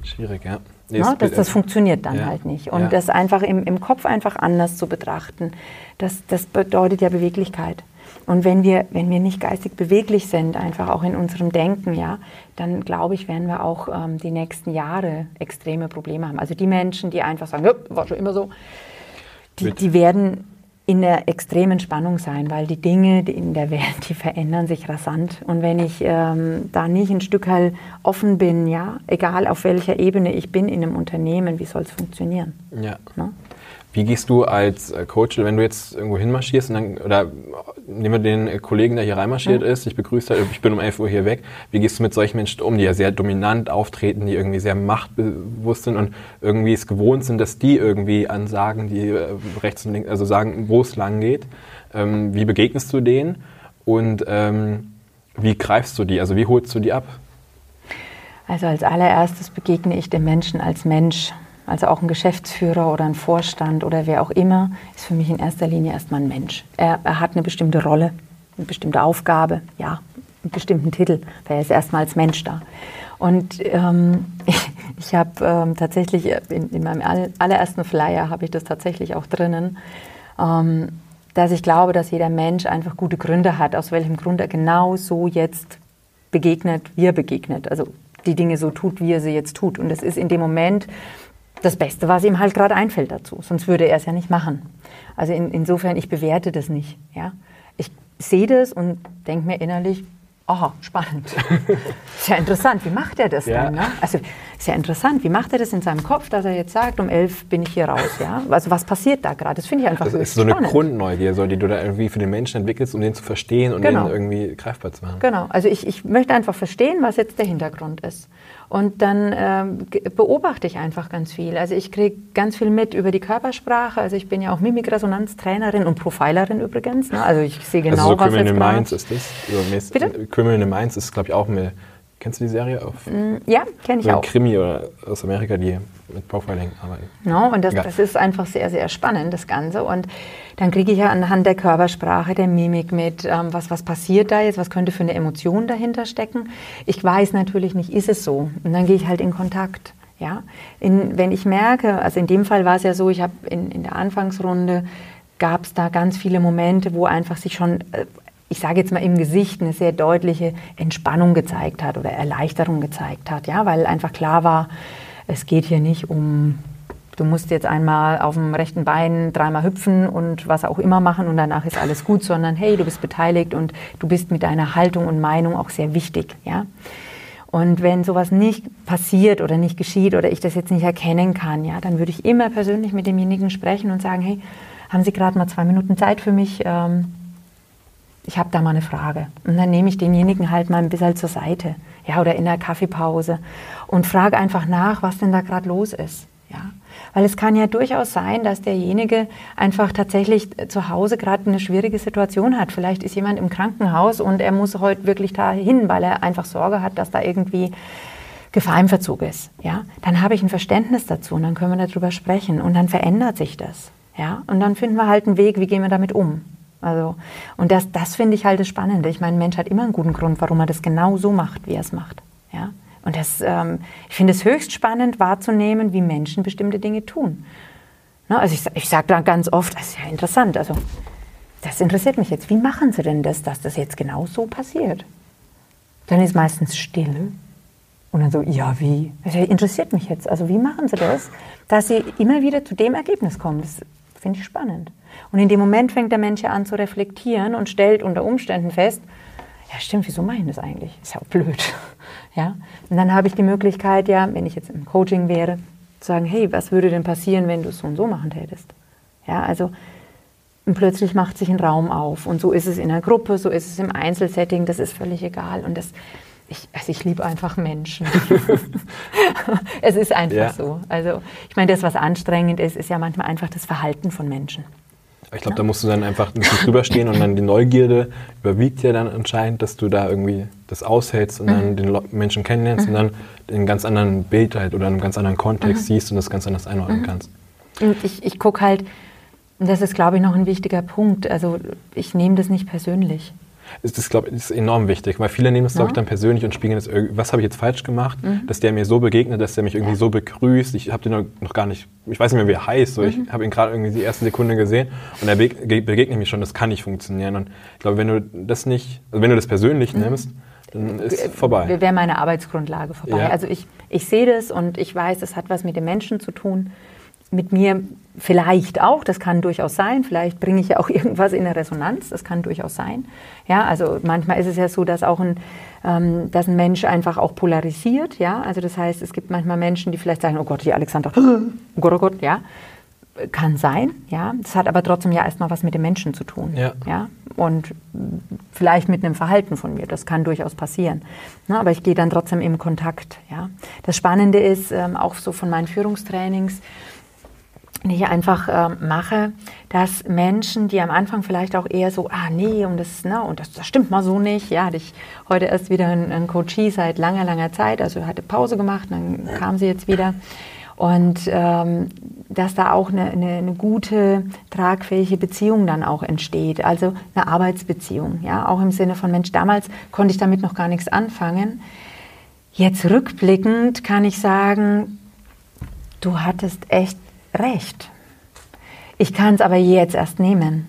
Schwierig, ja. Nee, Ne? es- Das, das funktioniert dann Ja. halt nicht. Und Ja. das einfach im, im Kopf einfach anders zu betrachten, das, das bedeutet ja Beweglichkeit. Und wenn wir, wenn wir nicht geistig beweglich sind, einfach auch in unserem Denken, ja, dann glaube ich, werden wir auch ähm, die nächsten Jahre extreme Probleme haben. Also die Menschen, die einfach sagen, "Ja, war schon immer so, die, die werden in der extremen Spannung sein, weil die Dinge die in der Welt, die verändern sich rasant. Und wenn ich ähm, da nicht ein Stück halt offen bin, ja, egal auf welcher Ebene ich bin in einem Unternehmen, wie soll es funktionieren? Ja. Ne? Wie gehst du als äh, Coach, wenn du jetzt irgendwo hinmarschierst und dann, oder nehmen wir den äh, Kollegen, der hier reinmarschiert Mhm. ist, ich begrüße, ich bin um 11 Uhr hier weg. Wie gehst du mit solchen Menschen um, die ja sehr dominant auftreten, die irgendwie sehr machtbewusst sind und irgendwie es gewohnt sind, dass die irgendwie ansagen, die äh, rechts und links, also sagen, wo es lang geht. Ähm, wie begegnest du denen und ähm, wie greifst du die? Also wie holst du die ab? Also als allererstes begegne ich dem Menschen als Mensch. Also auch ein Geschäftsführer oder ein Vorstand oder wer auch immer ist für mich in erster Linie erstmal ein Mensch. Er, er hat eine bestimmte Rolle, eine bestimmte Aufgabe, ja, einen bestimmten Titel. weil Er ist erstmal als Mensch da. Und ähm, ich, ich habe ähm, tatsächlich in, in meinem all- allerersten Flyer habe ich das tatsächlich auch drinnen, ähm, dass ich glaube, dass jeder Mensch einfach gute Gründe hat, aus welchem Grund er genau so jetzt begegnet, wie er begegnet. Also die Dinge so tut, wie er sie jetzt tut. Und das ist in dem Moment das Beste, was ihm halt gerade einfällt dazu. Sonst würde er es ja nicht machen. Also in, insofern, ich bewerte das nicht. Ja? Ich sehe das und denke mir innerlich, aha, spannend. ist ja interessant, wie macht er das Ja. dann? Ne? Also ist ja interessant, wie macht er das in seinem Kopf, dass er jetzt sagt, um elf bin ich hier raus. Ja? Also was passiert da gerade? Das finde ich einfach Das ist so eine spannend. Grundneugier, so, die du da irgendwie für den Menschen entwickelst, um den zu verstehen und Genau. den irgendwie greifbar zu machen. Genau, also ich, ich möchte einfach verstehen, was jetzt der Hintergrund ist. Und dann ge- beobachte ich einfach ganz viel. Also ich kriege ganz viel mit über die Körpersprache. Also ich bin ja auch Mimikresonanztrainerin und Profilerin übrigens. Ne? Also ich sehe genau, also so was Criminal jetzt. Minds ist das. So mäß- Bitte? Criminal Minds ist, glaube ich, auch eine. Kennst du die Serie? Auf, Ja, kenne ich so auch. Krimi oder aus Amerika, die mit Profiling arbeiten. No, und das, Ja. das ist einfach sehr, sehr spannend, das Ganze. Und dann kriege ich ja anhand der Körpersprache, der Mimik mit, ähm, was, was passiert da jetzt, was könnte für eine Emotion dahinter stecken. Ich weiß natürlich nicht, ist es so? Und dann gehe ich halt in Kontakt. Ja? In, wenn ich merke, also in dem Fall war es ja so, ich habe in, in der Anfangsrunde, gab es da ganz viele Momente, wo einfach sich schon... Ich sage jetzt mal im Gesicht eine sehr deutliche Entspannung gezeigt hat oder Erleichterung gezeigt hat, ja, weil einfach klar war, es geht hier nicht um, du musst jetzt einmal auf dem rechten Bein dreimal hüpfen und was auch immer machen und danach ist alles gut, sondern hey, du bist beteiligt und du bist mit deiner Haltung und Meinung auch sehr wichtig. Ja? Und wenn sowas nicht passiert oder nicht geschieht oder ich das jetzt nicht erkennen kann, ja, dann würde ich immer persönlich mit demjenigen sprechen und sagen, hey, haben Sie gerade mal zwei Minuten Zeit für mich? Ähm, ich habe da mal eine Frage. Und dann nehme ich denjenigen halt mal ein bisschen zur Seite, ja, oder in der Kaffeepause und frage einfach nach, was denn da gerade los ist, ja. Weil es kann ja durchaus sein, dass derjenige einfach tatsächlich zu Hause gerade eine schwierige Situation hat. Vielleicht ist jemand im Krankenhaus und er muss heute wirklich dahin, weil er einfach Sorge hat, dass da irgendwie Gefahr im Verzug ist. Ja? Dann habe ich ein Verständnis dazu und dann können wir darüber sprechen und dann verändert sich das. Ja? Und dann finden wir halt einen Weg, wie gehen wir damit um. Also, und das, das finde ich halt das Spannende. Ich meine, ein Mensch hat immer einen guten Grund, warum er das genau so macht, wie er es macht. Ja? Und das, ähm, ich finde es höchst spannend wahrzunehmen, wie Menschen bestimmte Dinge tun. Ne? Also ich, ich sage dann ganz oft, das ist ja interessant, also das interessiert mich jetzt. Wie machen Sie denn das, dass das jetzt genau so passiert? Dann ist meistens Stille. Und dann so, ja, wie? Das interessiert mich jetzt. Also wie machen Sie das, dass Sie immer wieder zu dem Ergebnis kommen? Das finde ich spannend. Und in dem Moment fängt der Mensch ja an zu reflektieren und stellt unter Umständen fest, ja stimmt, wieso mache ich das eigentlich? Ist ja auch blöd. Ja? Und dann habe ich die Möglichkeit, ja, wenn ich jetzt im Coaching wäre, zu sagen, hey, was würde denn passieren, wenn du es so und so machen tätest? Ja, also und plötzlich macht sich ein Raum auf. Und so ist es in einer Gruppe, so ist es im Einzelsetting, das ist völlig egal. Und das, ich, also ich liebe einfach Menschen. es ist einfach ja. so. Also ich meine, das, was anstrengend ist, ist ja manchmal einfach das Verhalten von Menschen. Ich glaube, da musst du dann einfach ein bisschen drüber stehen und dann die Neugierde überwiegt ja dann anscheinend, dass du da irgendwie das aushältst und dann mhm. den Menschen kennenlernst mhm. und dann in einem ganz anderen Bild halt oder in einem ganz anderen Kontext mhm. siehst und das ganz anders einordnen mhm. kannst. Und ich, ich gucke halt, das ist, glaube ich, noch ein wichtiger Punkt. Also ich nehme das nicht persönlich ist das, glaube ich, enorm wichtig, weil viele nehmen das, glaube ich, dann persönlich und spiegeln das, was habe ich jetzt falsch gemacht, mhm. dass der mir so begegnet, dass der mich irgendwie ja. so begrüßt. Ich habe den noch gar nicht, ich weiß nicht mehr, wie er heißt, so. Mhm. ich habe ihn gerade irgendwie die erste Sekunde gesehen und er begegnet mich schon, das kann nicht funktionieren. Und ich glaube, wenn du das nicht, also wenn du das persönlich mhm. nimmst, dann ist es vorbei. Wäre meine Arbeitsgrundlage vorbei. Ja. Also ich, ich sehe das und ich weiß, es hat was mit den Menschen zu tun mit mir vielleicht auch, das kann durchaus sein, vielleicht bringe ich ja auch irgendwas in der Resonanz, das kann durchaus sein. Ja, also manchmal ist es ja so, dass auch ein, ähm, dass ein Mensch einfach auch polarisiert, ja, also das heißt, es gibt manchmal Menschen, die vielleicht sagen, oh Gott, die Alexander, oh Gott, oh Gott, ja, kann sein, ja, das hat aber trotzdem ja erstmal was mit dem Menschen zu tun, ja, ja? und vielleicht mit einem Verhalten von mir, das kann durchaus passieren, ne? aber ich gehe dann trotzdem im Kontakt, ja. Das Spannende ist, ähm, auch so von meinen Führungstrainings, ich einfach äh, mache, dass Menschen, die am Anfang vielleicht auch eher so, ah nee, und das, na, und das, das stimmt mal so nicht, ja, hatte ich heute erst wieder einen, einen Coachie seit langer, langer Zeit, also hatte Pause gemacht, dann kam sie jetzt wieder. Und ähm, dass da auch eine, eine, eine, gute, tragfähige Beziehung dann auch entsteht, also eine Arbeitsbeziehung, ja, auch im Sinne von Mensch, damals konnte ich damit noch gar nichts anfangen. Jetzt rückblickend kann ich sagen, du hattest echt recht. Ich kann es aber jetzt erst nehmen.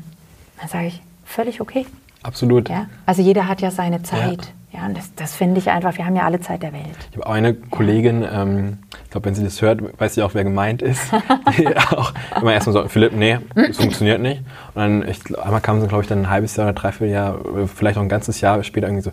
Dann sage ich, völlig okay. Absolut. Ja? Also jeder hat ja seine Zeit. Ja, ja und das, das finde ich einfach, wir haben ja alle Zeit der Welt. Ich habe auch eine Kollegin, ähm, ich glaube, wenn sie das hört, weiß sie auch, wer gemeint ist. die auch immer erstmal so, Philipp, nee, das funktioniert nicht. Und dann, ich, einmal kam sie, glaube ich, dann ein halbes Jahr oder dreiviertel Jahr, vielleicht auch ein ganzes Jahr später irgendwie so,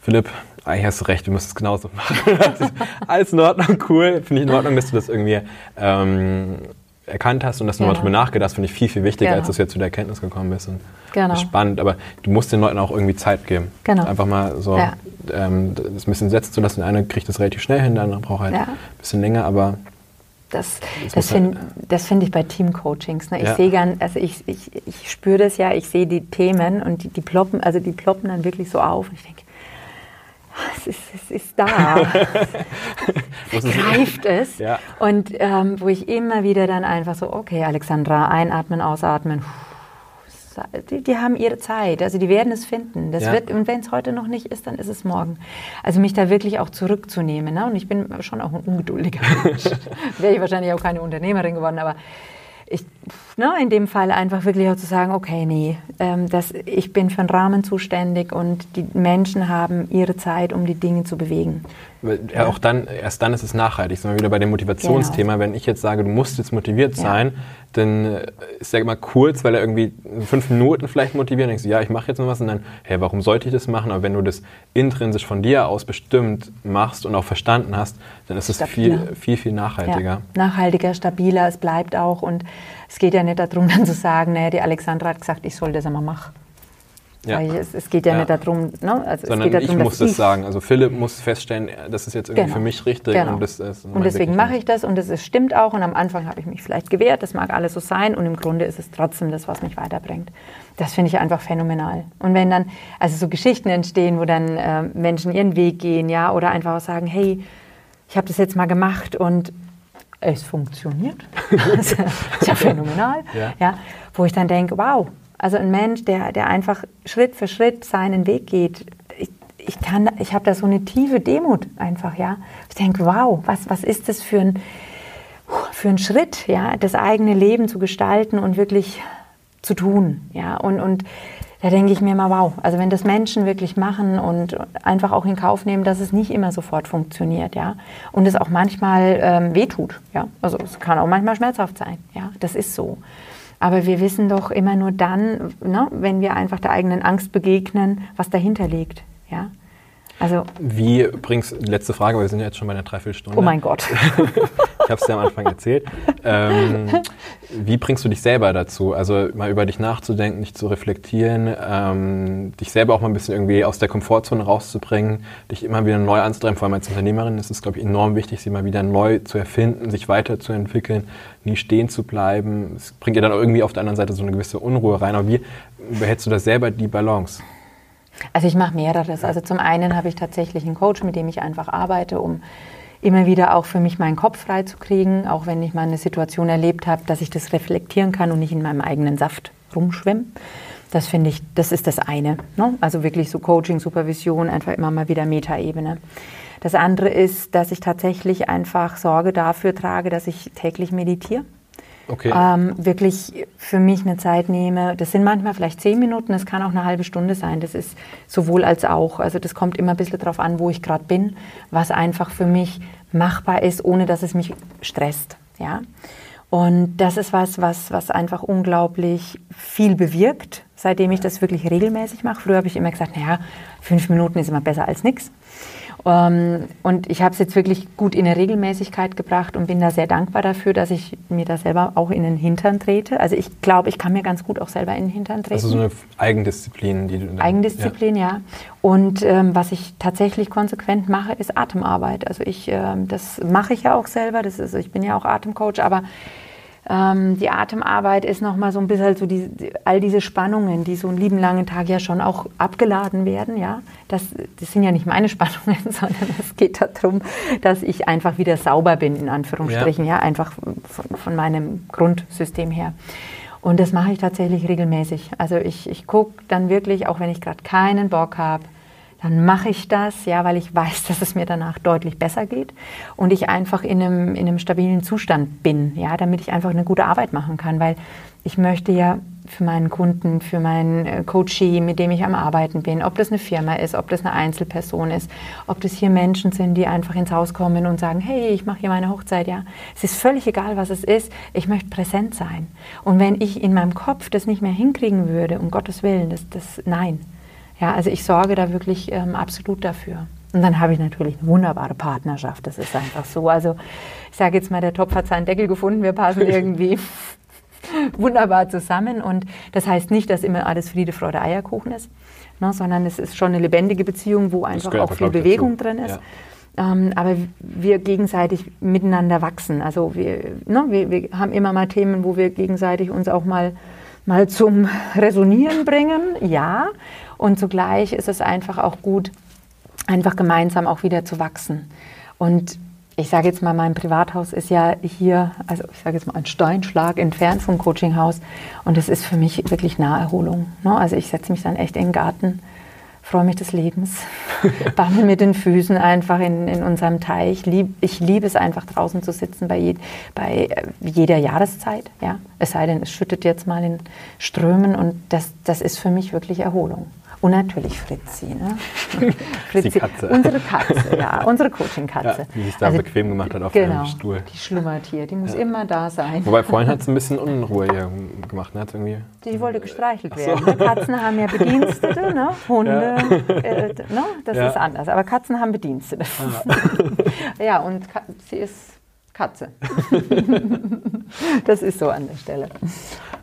Philipp, eigentlich hast du recht, wir müssen es genauso machen. Alles in Ordnung, cool. Finde ich in Ordnung, dass du das irgendwie ähm, erkannt hast und dass du genau. mal drüber nachgedacht hast, finde ich viel, viel wichtiger, genau. als dass du jetzt zu der Erkenntnis gekommen bist. Und genau. Spannend, aber du musst den Leuten auch irgendwie Zeit geben. Genau. Einfach mal so ja. ähm, das ein bisschen setzen zu lassen. Der eine kriegt das relativ schnell hin, der andere braucht halt ja. ein bisschen länger, aber das, das finde halt find ich bei Teamcoachings. Ne? Ich ja. sehe gern, also ich, ich, ich spüre das ja, ich sehe die Themen und die, die ploppen, also die ploppen dann wirklich so auf. Und ich denke, es ist, es ist da. es greift es. Ja. Und ähm, wo ich immer wieder dann einfach so, okay, Alexandra, einatmen, ausatmen. Die, die, haben ihre Zeit, also die werden es finden. Das ja. wird, und wenn es heute noch nicht ist, dann ist es morgen. Also mich da wirklich auch zurückzunehmen. Ne? Und ich bin schon auch ein ungeduldiger Mensch. Wäre ich wahrscheinlich auch keine Unternehmerin geworden, aber ich ne, in dem Fall einfach wirklich auch zu sagen, okay, nee, ähm, das, ich bin für einen Rahmen zuständig und die Menschen haben ihre Zeit, um die Dinge zu bewegen. Ja, auch dann, erst dann ist es nachhaltig. Sind wir wieder bei dem Motivationsthema. Genau. Wenn ich jetzt sage, du musst jetzt motiviert ja. sein, dann äh, ist er immer kurz, weil er irgendwie fünf Minuten vielleicht motiviert. Denkst du, ja, ich mache jetzt noch was und dann, hey, warum sollte ich das machen? Aber wenn du das intrinsisch von dir aus bestimmt machst und auch verstanden hast, dann ist es viel, viel, viel nachhaltiger. Ja, nachhaltiger, stabiler, es bleibt auch und es geht ja nicht darum, dann zu sagen, naja, die Alexandra hat gesagt, ich soll das einmal machen. Ja. Es, es, geht ja, ja, nicht darum, ne? also Sondern darum, ich muss das sagen. Also Philipp muss feststellen, das ist jetzt irgendwie genau. für mich richtig. Genau. Und, das, das und deswegen mache ich das und es stimmt auch. Und am Anfang habe ich mich vielleicht gewehrt, das mag alles so sein. Und im Grunde ist es trotzdem das, was mich weiterbringt. Das finde ich einfach phänomenal. Und wenn dann also so Geschichten entstehen, wo dann äh, Menschen ihren Weg gehen, ja, oder einfach auch sagen, hey, ich habe das jetzt mal gemacht und es funktioniert. das ist ja phänomenal. Ja. ja. wo ich dann denke, wow, also ein Mensch, der, der einfach Schritt für Schritt seinen Weg geht. Ich, ich, ich habe da so eine tiefe Demut einfach, ja. Ich denke, wow, was, was ist das für ein, für ein Schritt, ja, das eigene Leben zu gestalten und wirklich zu tun, ja. Und, und da denke ich mir mal, wow, also wenn das Menschen wirklich machen und einfach auch in Kauf nehmen, dass es nicht immer sofort funktioniert, ja, und es auch manchmal ähm, wehtut, ja, also es kann auch manchmal schmerzhaft sein, ja, das ist so. Aber wir wissen doch immer nur dann, ne, wenn wir einfach der eigenen Angst begegnen, was dahinter liegt. Ja? Also, Wie bringst, letzte Frage, weil wir sind ja jetzt schon bei einer Dreiviertelstunde. Oh mein Gott. ich habe es ja am Anfang erzählt. Ähm, wie bringst du dich selber dazu? Also mal über dich nachzudenken, dich zu reflektieren, ähm, dich selber auch mal ein bisschen irgendwie aus der Komfortzone rauszubringen, dich immer wieder neu anzutreiben. Vor allem als Unternehmerin ist es, glaube ich, enorm wichtig, sich mal wieder neu zu erfinden, sich weiterzuentwickeln, nie stehen zu bleiben. Es bringt ja dann auch irgendwie auf der anderen Seite so eine gewisse Unruhe rein. Aber wie behältst du da selber die Balance? Also ich mache mehreres. Also zum einen habe ich tatsächlich einen Coach, mit dem ich einfach arbeite, um immer wieder auch für mich meinen Kopf frei zu kriegen, auch wenn ich mal eine Situation erlebt habe, dass ich das reflektieren kann und nicht in meinem eigenen Saft rumschwimme. Das finde ich, das ist das eine. Ne? Also wirklich so Coaching, Supervision, einfach immer mal wieder Metaebene. Das andere ist, dass ich tatsächlich einfach Sorge dafür trage, dass ich täglich meditiere okay. ähm, wirklich für mich eine Zeit nehme. Das sind manchmal vielleicht zehn Minuten, das kann auch eine halbe Stunde sein. Das ist sowohl als auch. Also das kommt immer ein bisschen darauf an, wo ich gerade bin, was einfach für mich machbar ist, ohne dass es mich stresst. Ja? Und das ist was, was, was einfach unglaublich viel bewirkt, seitdem ich das wirklich regelmäßig mache. Früher habe ich immer gesagt, naja, fünf Minuten ist immer besser als nichts. Ähm, und ich habe es jetzt wirklich gut in eine Regelmäßigkeit gebracht und bin da sehr dankbar dafür, dass ich mir da selber auch in den Hintern trete. Also ich glaube, ich kann mir ganz gut auch selber in den Hintern treten. Also so eine Eigendisziplin, die du dann, Eigendisziplin, ja. ja. Und ähm, was ich tatsächlich konsequent mache, ist Atemarbeit. Also ich, ähm, das mache ich ja auch selber. Das ist, ich bin ja auch Atemcoach, aber ähm, die Atemarbeit ist nochmal so ein bisschen so die, all diese Spannungen, die so einen lieben langen Tag ja schon auch abgeladen werden, ja. Das, das sind ja nicht meine Spannungen, sondern es geht darum, dass ich einfach wieder sauber bin, in Anführungsstrichen, ja, ja einfach von, von meinem Grundsystem her. Und das mache ich tatsächlich regelmäßig. Also ich, ich gucke dann wirklich, auch wenn ich gerade keinen Bock habe, dann mache ich das, ja, weil ich weiß, dass es mir danach deutlich besser geht und ich einfach in einem, in einem stabilen Zustand bin, ja, damit ich einfach eine gute Arbeit machen kann, weil ich möchte ja für meinen Kunden, für meinen äh, Coachee, mit dem ich am Arbeiten bin, ob das eine Firma ist, ob das eine Einzelperson ist, ob das hier Menschen sind, die einfach ins Haus kommen und sagen, hey, ich mache hier meine Hochzeit, ja. Es ist völlig egal, was es ist. Ich möchte präsent sein. Und wenn ich in meinem Kopf das nicht mehr hinkriegen würde, um Gottes Willen, das, das, nein, ja, also ich sorge da wirklich ähm, absolut dafür. Und dann habe ich natürlich eine wunderbare Partnerschaft. Das ist einfach so. Also ich sage jetzt mal, der Topf hat seinen Deckel gefunden. Wir passen irgendwie wunderbar zusammen. Und das heißt nicht, dass immer alles Friede, Freude, Eierkuchen ist, ne, sondern es ist schon eine lebendige Beziehung, wo einfach auch viel Bewegung dazu. drin ist. Ja. Ähm, aber wir gegenseitig miteinander wachsen. Also wir, ne, wir, wir haben immer mal Themen, wo wir gegenseitig uns auch mal mal zum Resonieren bringen, ja. Und zugleich ist es einfach auch gut, einfach gemeinsam auch wieder zu wachsen. Und ich sage jetzt mal, mein Privathaus ist ja hier, also ich sage jetzt mal ein Steinschlag entfernt vom Coachinghaus und es ist für mich wirklich Naherholung. Ne? Also ich setze mich dann echt in den Garten, freue mich des Lebens, bammel mit den Füßen einfach in, in unserem Teich. Lieb, ich liebe es einfach draußen zu sitzen bei, je, bei äh, jeder Jahreszeit. Ja? Es sei denn, es schüttet jetzt mal in Strömen und das, das ist für mich wirklich Erholung. Und natürlich Fritzi. Ne? Fritzi, die Katze. Unsere Katze, ja, unsere Coaching-Katze. Ja, die sich da also, bequem gemacht hat auf genau, dem Stuhl. Die schlummert hier, die muss ja. immer da sein. Wobei vorhin hat es ein bisschen Unruhe hier gemacht. Ne? irgendwie die wollte gestreichelt werden. So. Katzen haben ja Bedienstete, ne? Hunde, ja. äh, ne? das ist anders. Aber Katzen haben Bedienstete. ja, und sie ist Katze. das ist so an der Stelle.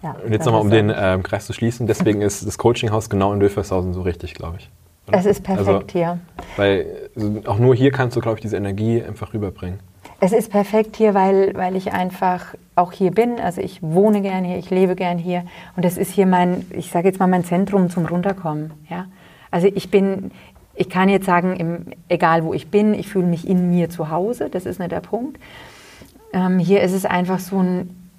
Ja, und jetzt nochmal, um den äh, Kreis zu schließen, deswegen ist das Coachinghaus genau in Wilfershausen so richtig, glaube ich. Oder? Es ist perfekt also, hier. Weil also auch nur hier kannst du, glaube ich, diese Energie einfach rüberbringen. Es ist perfekt hier, weil, weil ich einfach auch hier bin. Also ich wohne gern hier, ich lebe gern hier. Und das ist hier mein, ich sage jetzt mal, mein Zentrum zum Runterkommen. Ja? Also ich bin, ich kann jetzt sagen, im, egal wo ich bin, ich fühle mich in mir zu Hause. Das ist nicht der Punkt. Ähm, hier ist es einfach so ein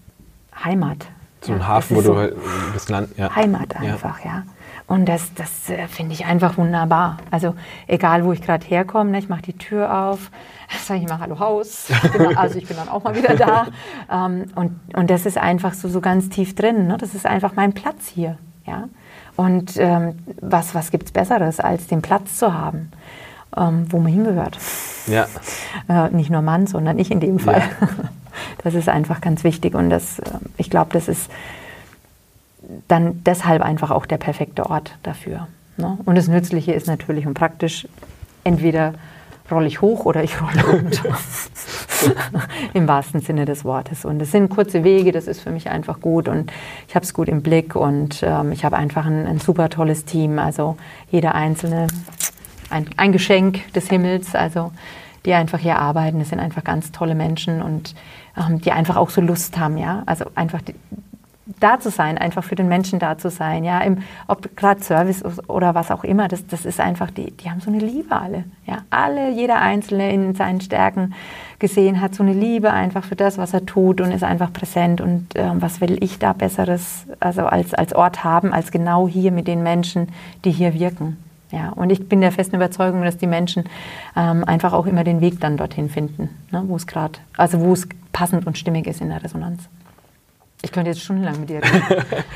Heimat. So ein ja, Hafen, wo so du halt das Land. Ja. Heimat einfach, ja. ja. Und das, das äh, finde ich einfach wunderbar. Also egal, wo ich gerade herkomme, ne, ich mache die Tür auf, sage ich mal Hallo Haus. Ich bin, also ich bin dann auch mal wieder da. Ähm, und, und das ist einfach so, so ganz tief drin. Ne? Das ist einfach mein Platz hier. Ja? Und ähm, was, was gibt es Besseres, als den Platz zu haben, ähm, wo man hingehört? Ja. Äh, nicht nur Mann, sondern ich in dem Fall. Ja. Das ist einfach ganz wichtig und das, äh, ich glaube, das ist dann deshalb einfach auch der perfekte Ort dafür. Ne? Und das Nützliche ist natürlich und praktisch, entweder rolle ich hoch oder ich rolle runter. Im wahrsten Sinne des Wortes. Und es sind kurze Wege, das ist für mich einfach gut und ich habe es gut im Blick und ähm, ich habe einfach ein, ein, super tolles Team. Also jeder Einzelne ein, ein Geschenk des Himmels. Also die einfach hier arbeiten. Das sind einfach ganz tolle Menschen und ähm, die einfach auch so Lust haben, ja. Also einfach die, da zu sein, einfach für den Menschen da zu sein, ja, Im, ob gerade Service oder was auch immer, das, das ist einfach, die, die haben so eine Liebe alle, ja, alle, jeder Einzelne in seinen Stärken gesehen hat so eine Liebe einfach für das, was er tut und ist einfach präsent und äh, was will ich da Besseres, also als, als Ort haben, als genau hier mit den Menschen, die hier wirken. Ja, und ich bin der festen Überzeugung, dass die Menschen ähm, einfach auch immer den Weg dann dorthin finden, ne, wo es gerade, also wo es passend und stimmig ist in der Resonanz. Ich könnte jetzt stundenlang mit dir reden.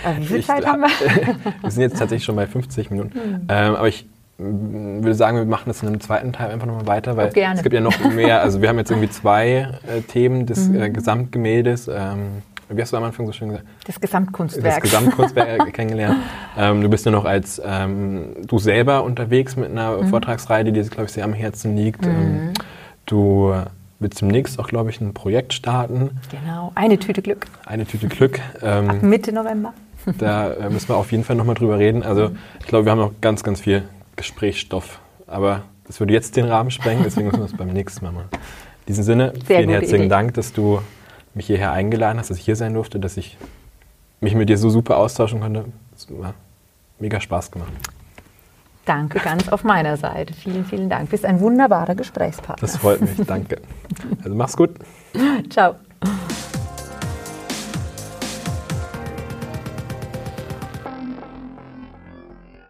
äh, wie viel ich Zeit haben wir? wir sind jetzt tatsächlich schon bei 50 Minuten. Mhm. Ähm, aber ich würde sagen, wir machen das in einem zweiten Teil einfach nochmal weiter, weil es gibt ja noch mehr. Also wir haben jetzt irgendwie zwei äh, Themen des mhm. äh, Gesamtgemäldes. Ähm, wie hast du am Anfang so schön gesagt? Das Gesamtkunstwerk. Das Gesamtkunstwerk kennengelernt. Ähm, du bist ja noch als ähm, du selber unterwegs mit einer mhm. Vortragsreihe, die dir, glaube ich, sehr am Herzen liegt. Mhm. Ähm, du willst demnächst auch, glaube ich, ein Projekt starten. Genau, eine Tüte Glück. Eine Tüte Glück. Ähm, Ab Mitte November. da äh, müssen wir auf jeden Fall nochmal drüber reden. Also ich glaube, wir haben noch ganz, ganz viel Gesprächsstoff. Aber das würde jetzt den Rahmen sprengen, deswegen müssen wir es beim nächsten Mal machen. In diesem Sinne, Sehr vielen herzlichen Idee. Dank, dass du mich hierher eingeladen hast, dass ich hier sein durfte, dass ich mich mit dir so super austauschen konnte. Es hat mega Spaß gemacht. Danke ganz auf meiner Seite. Vielen, vielen Dank. Du bist ein wunderbarer Gesprächspartner. Das freut mich. Danke. Also mach's gut. Ciao.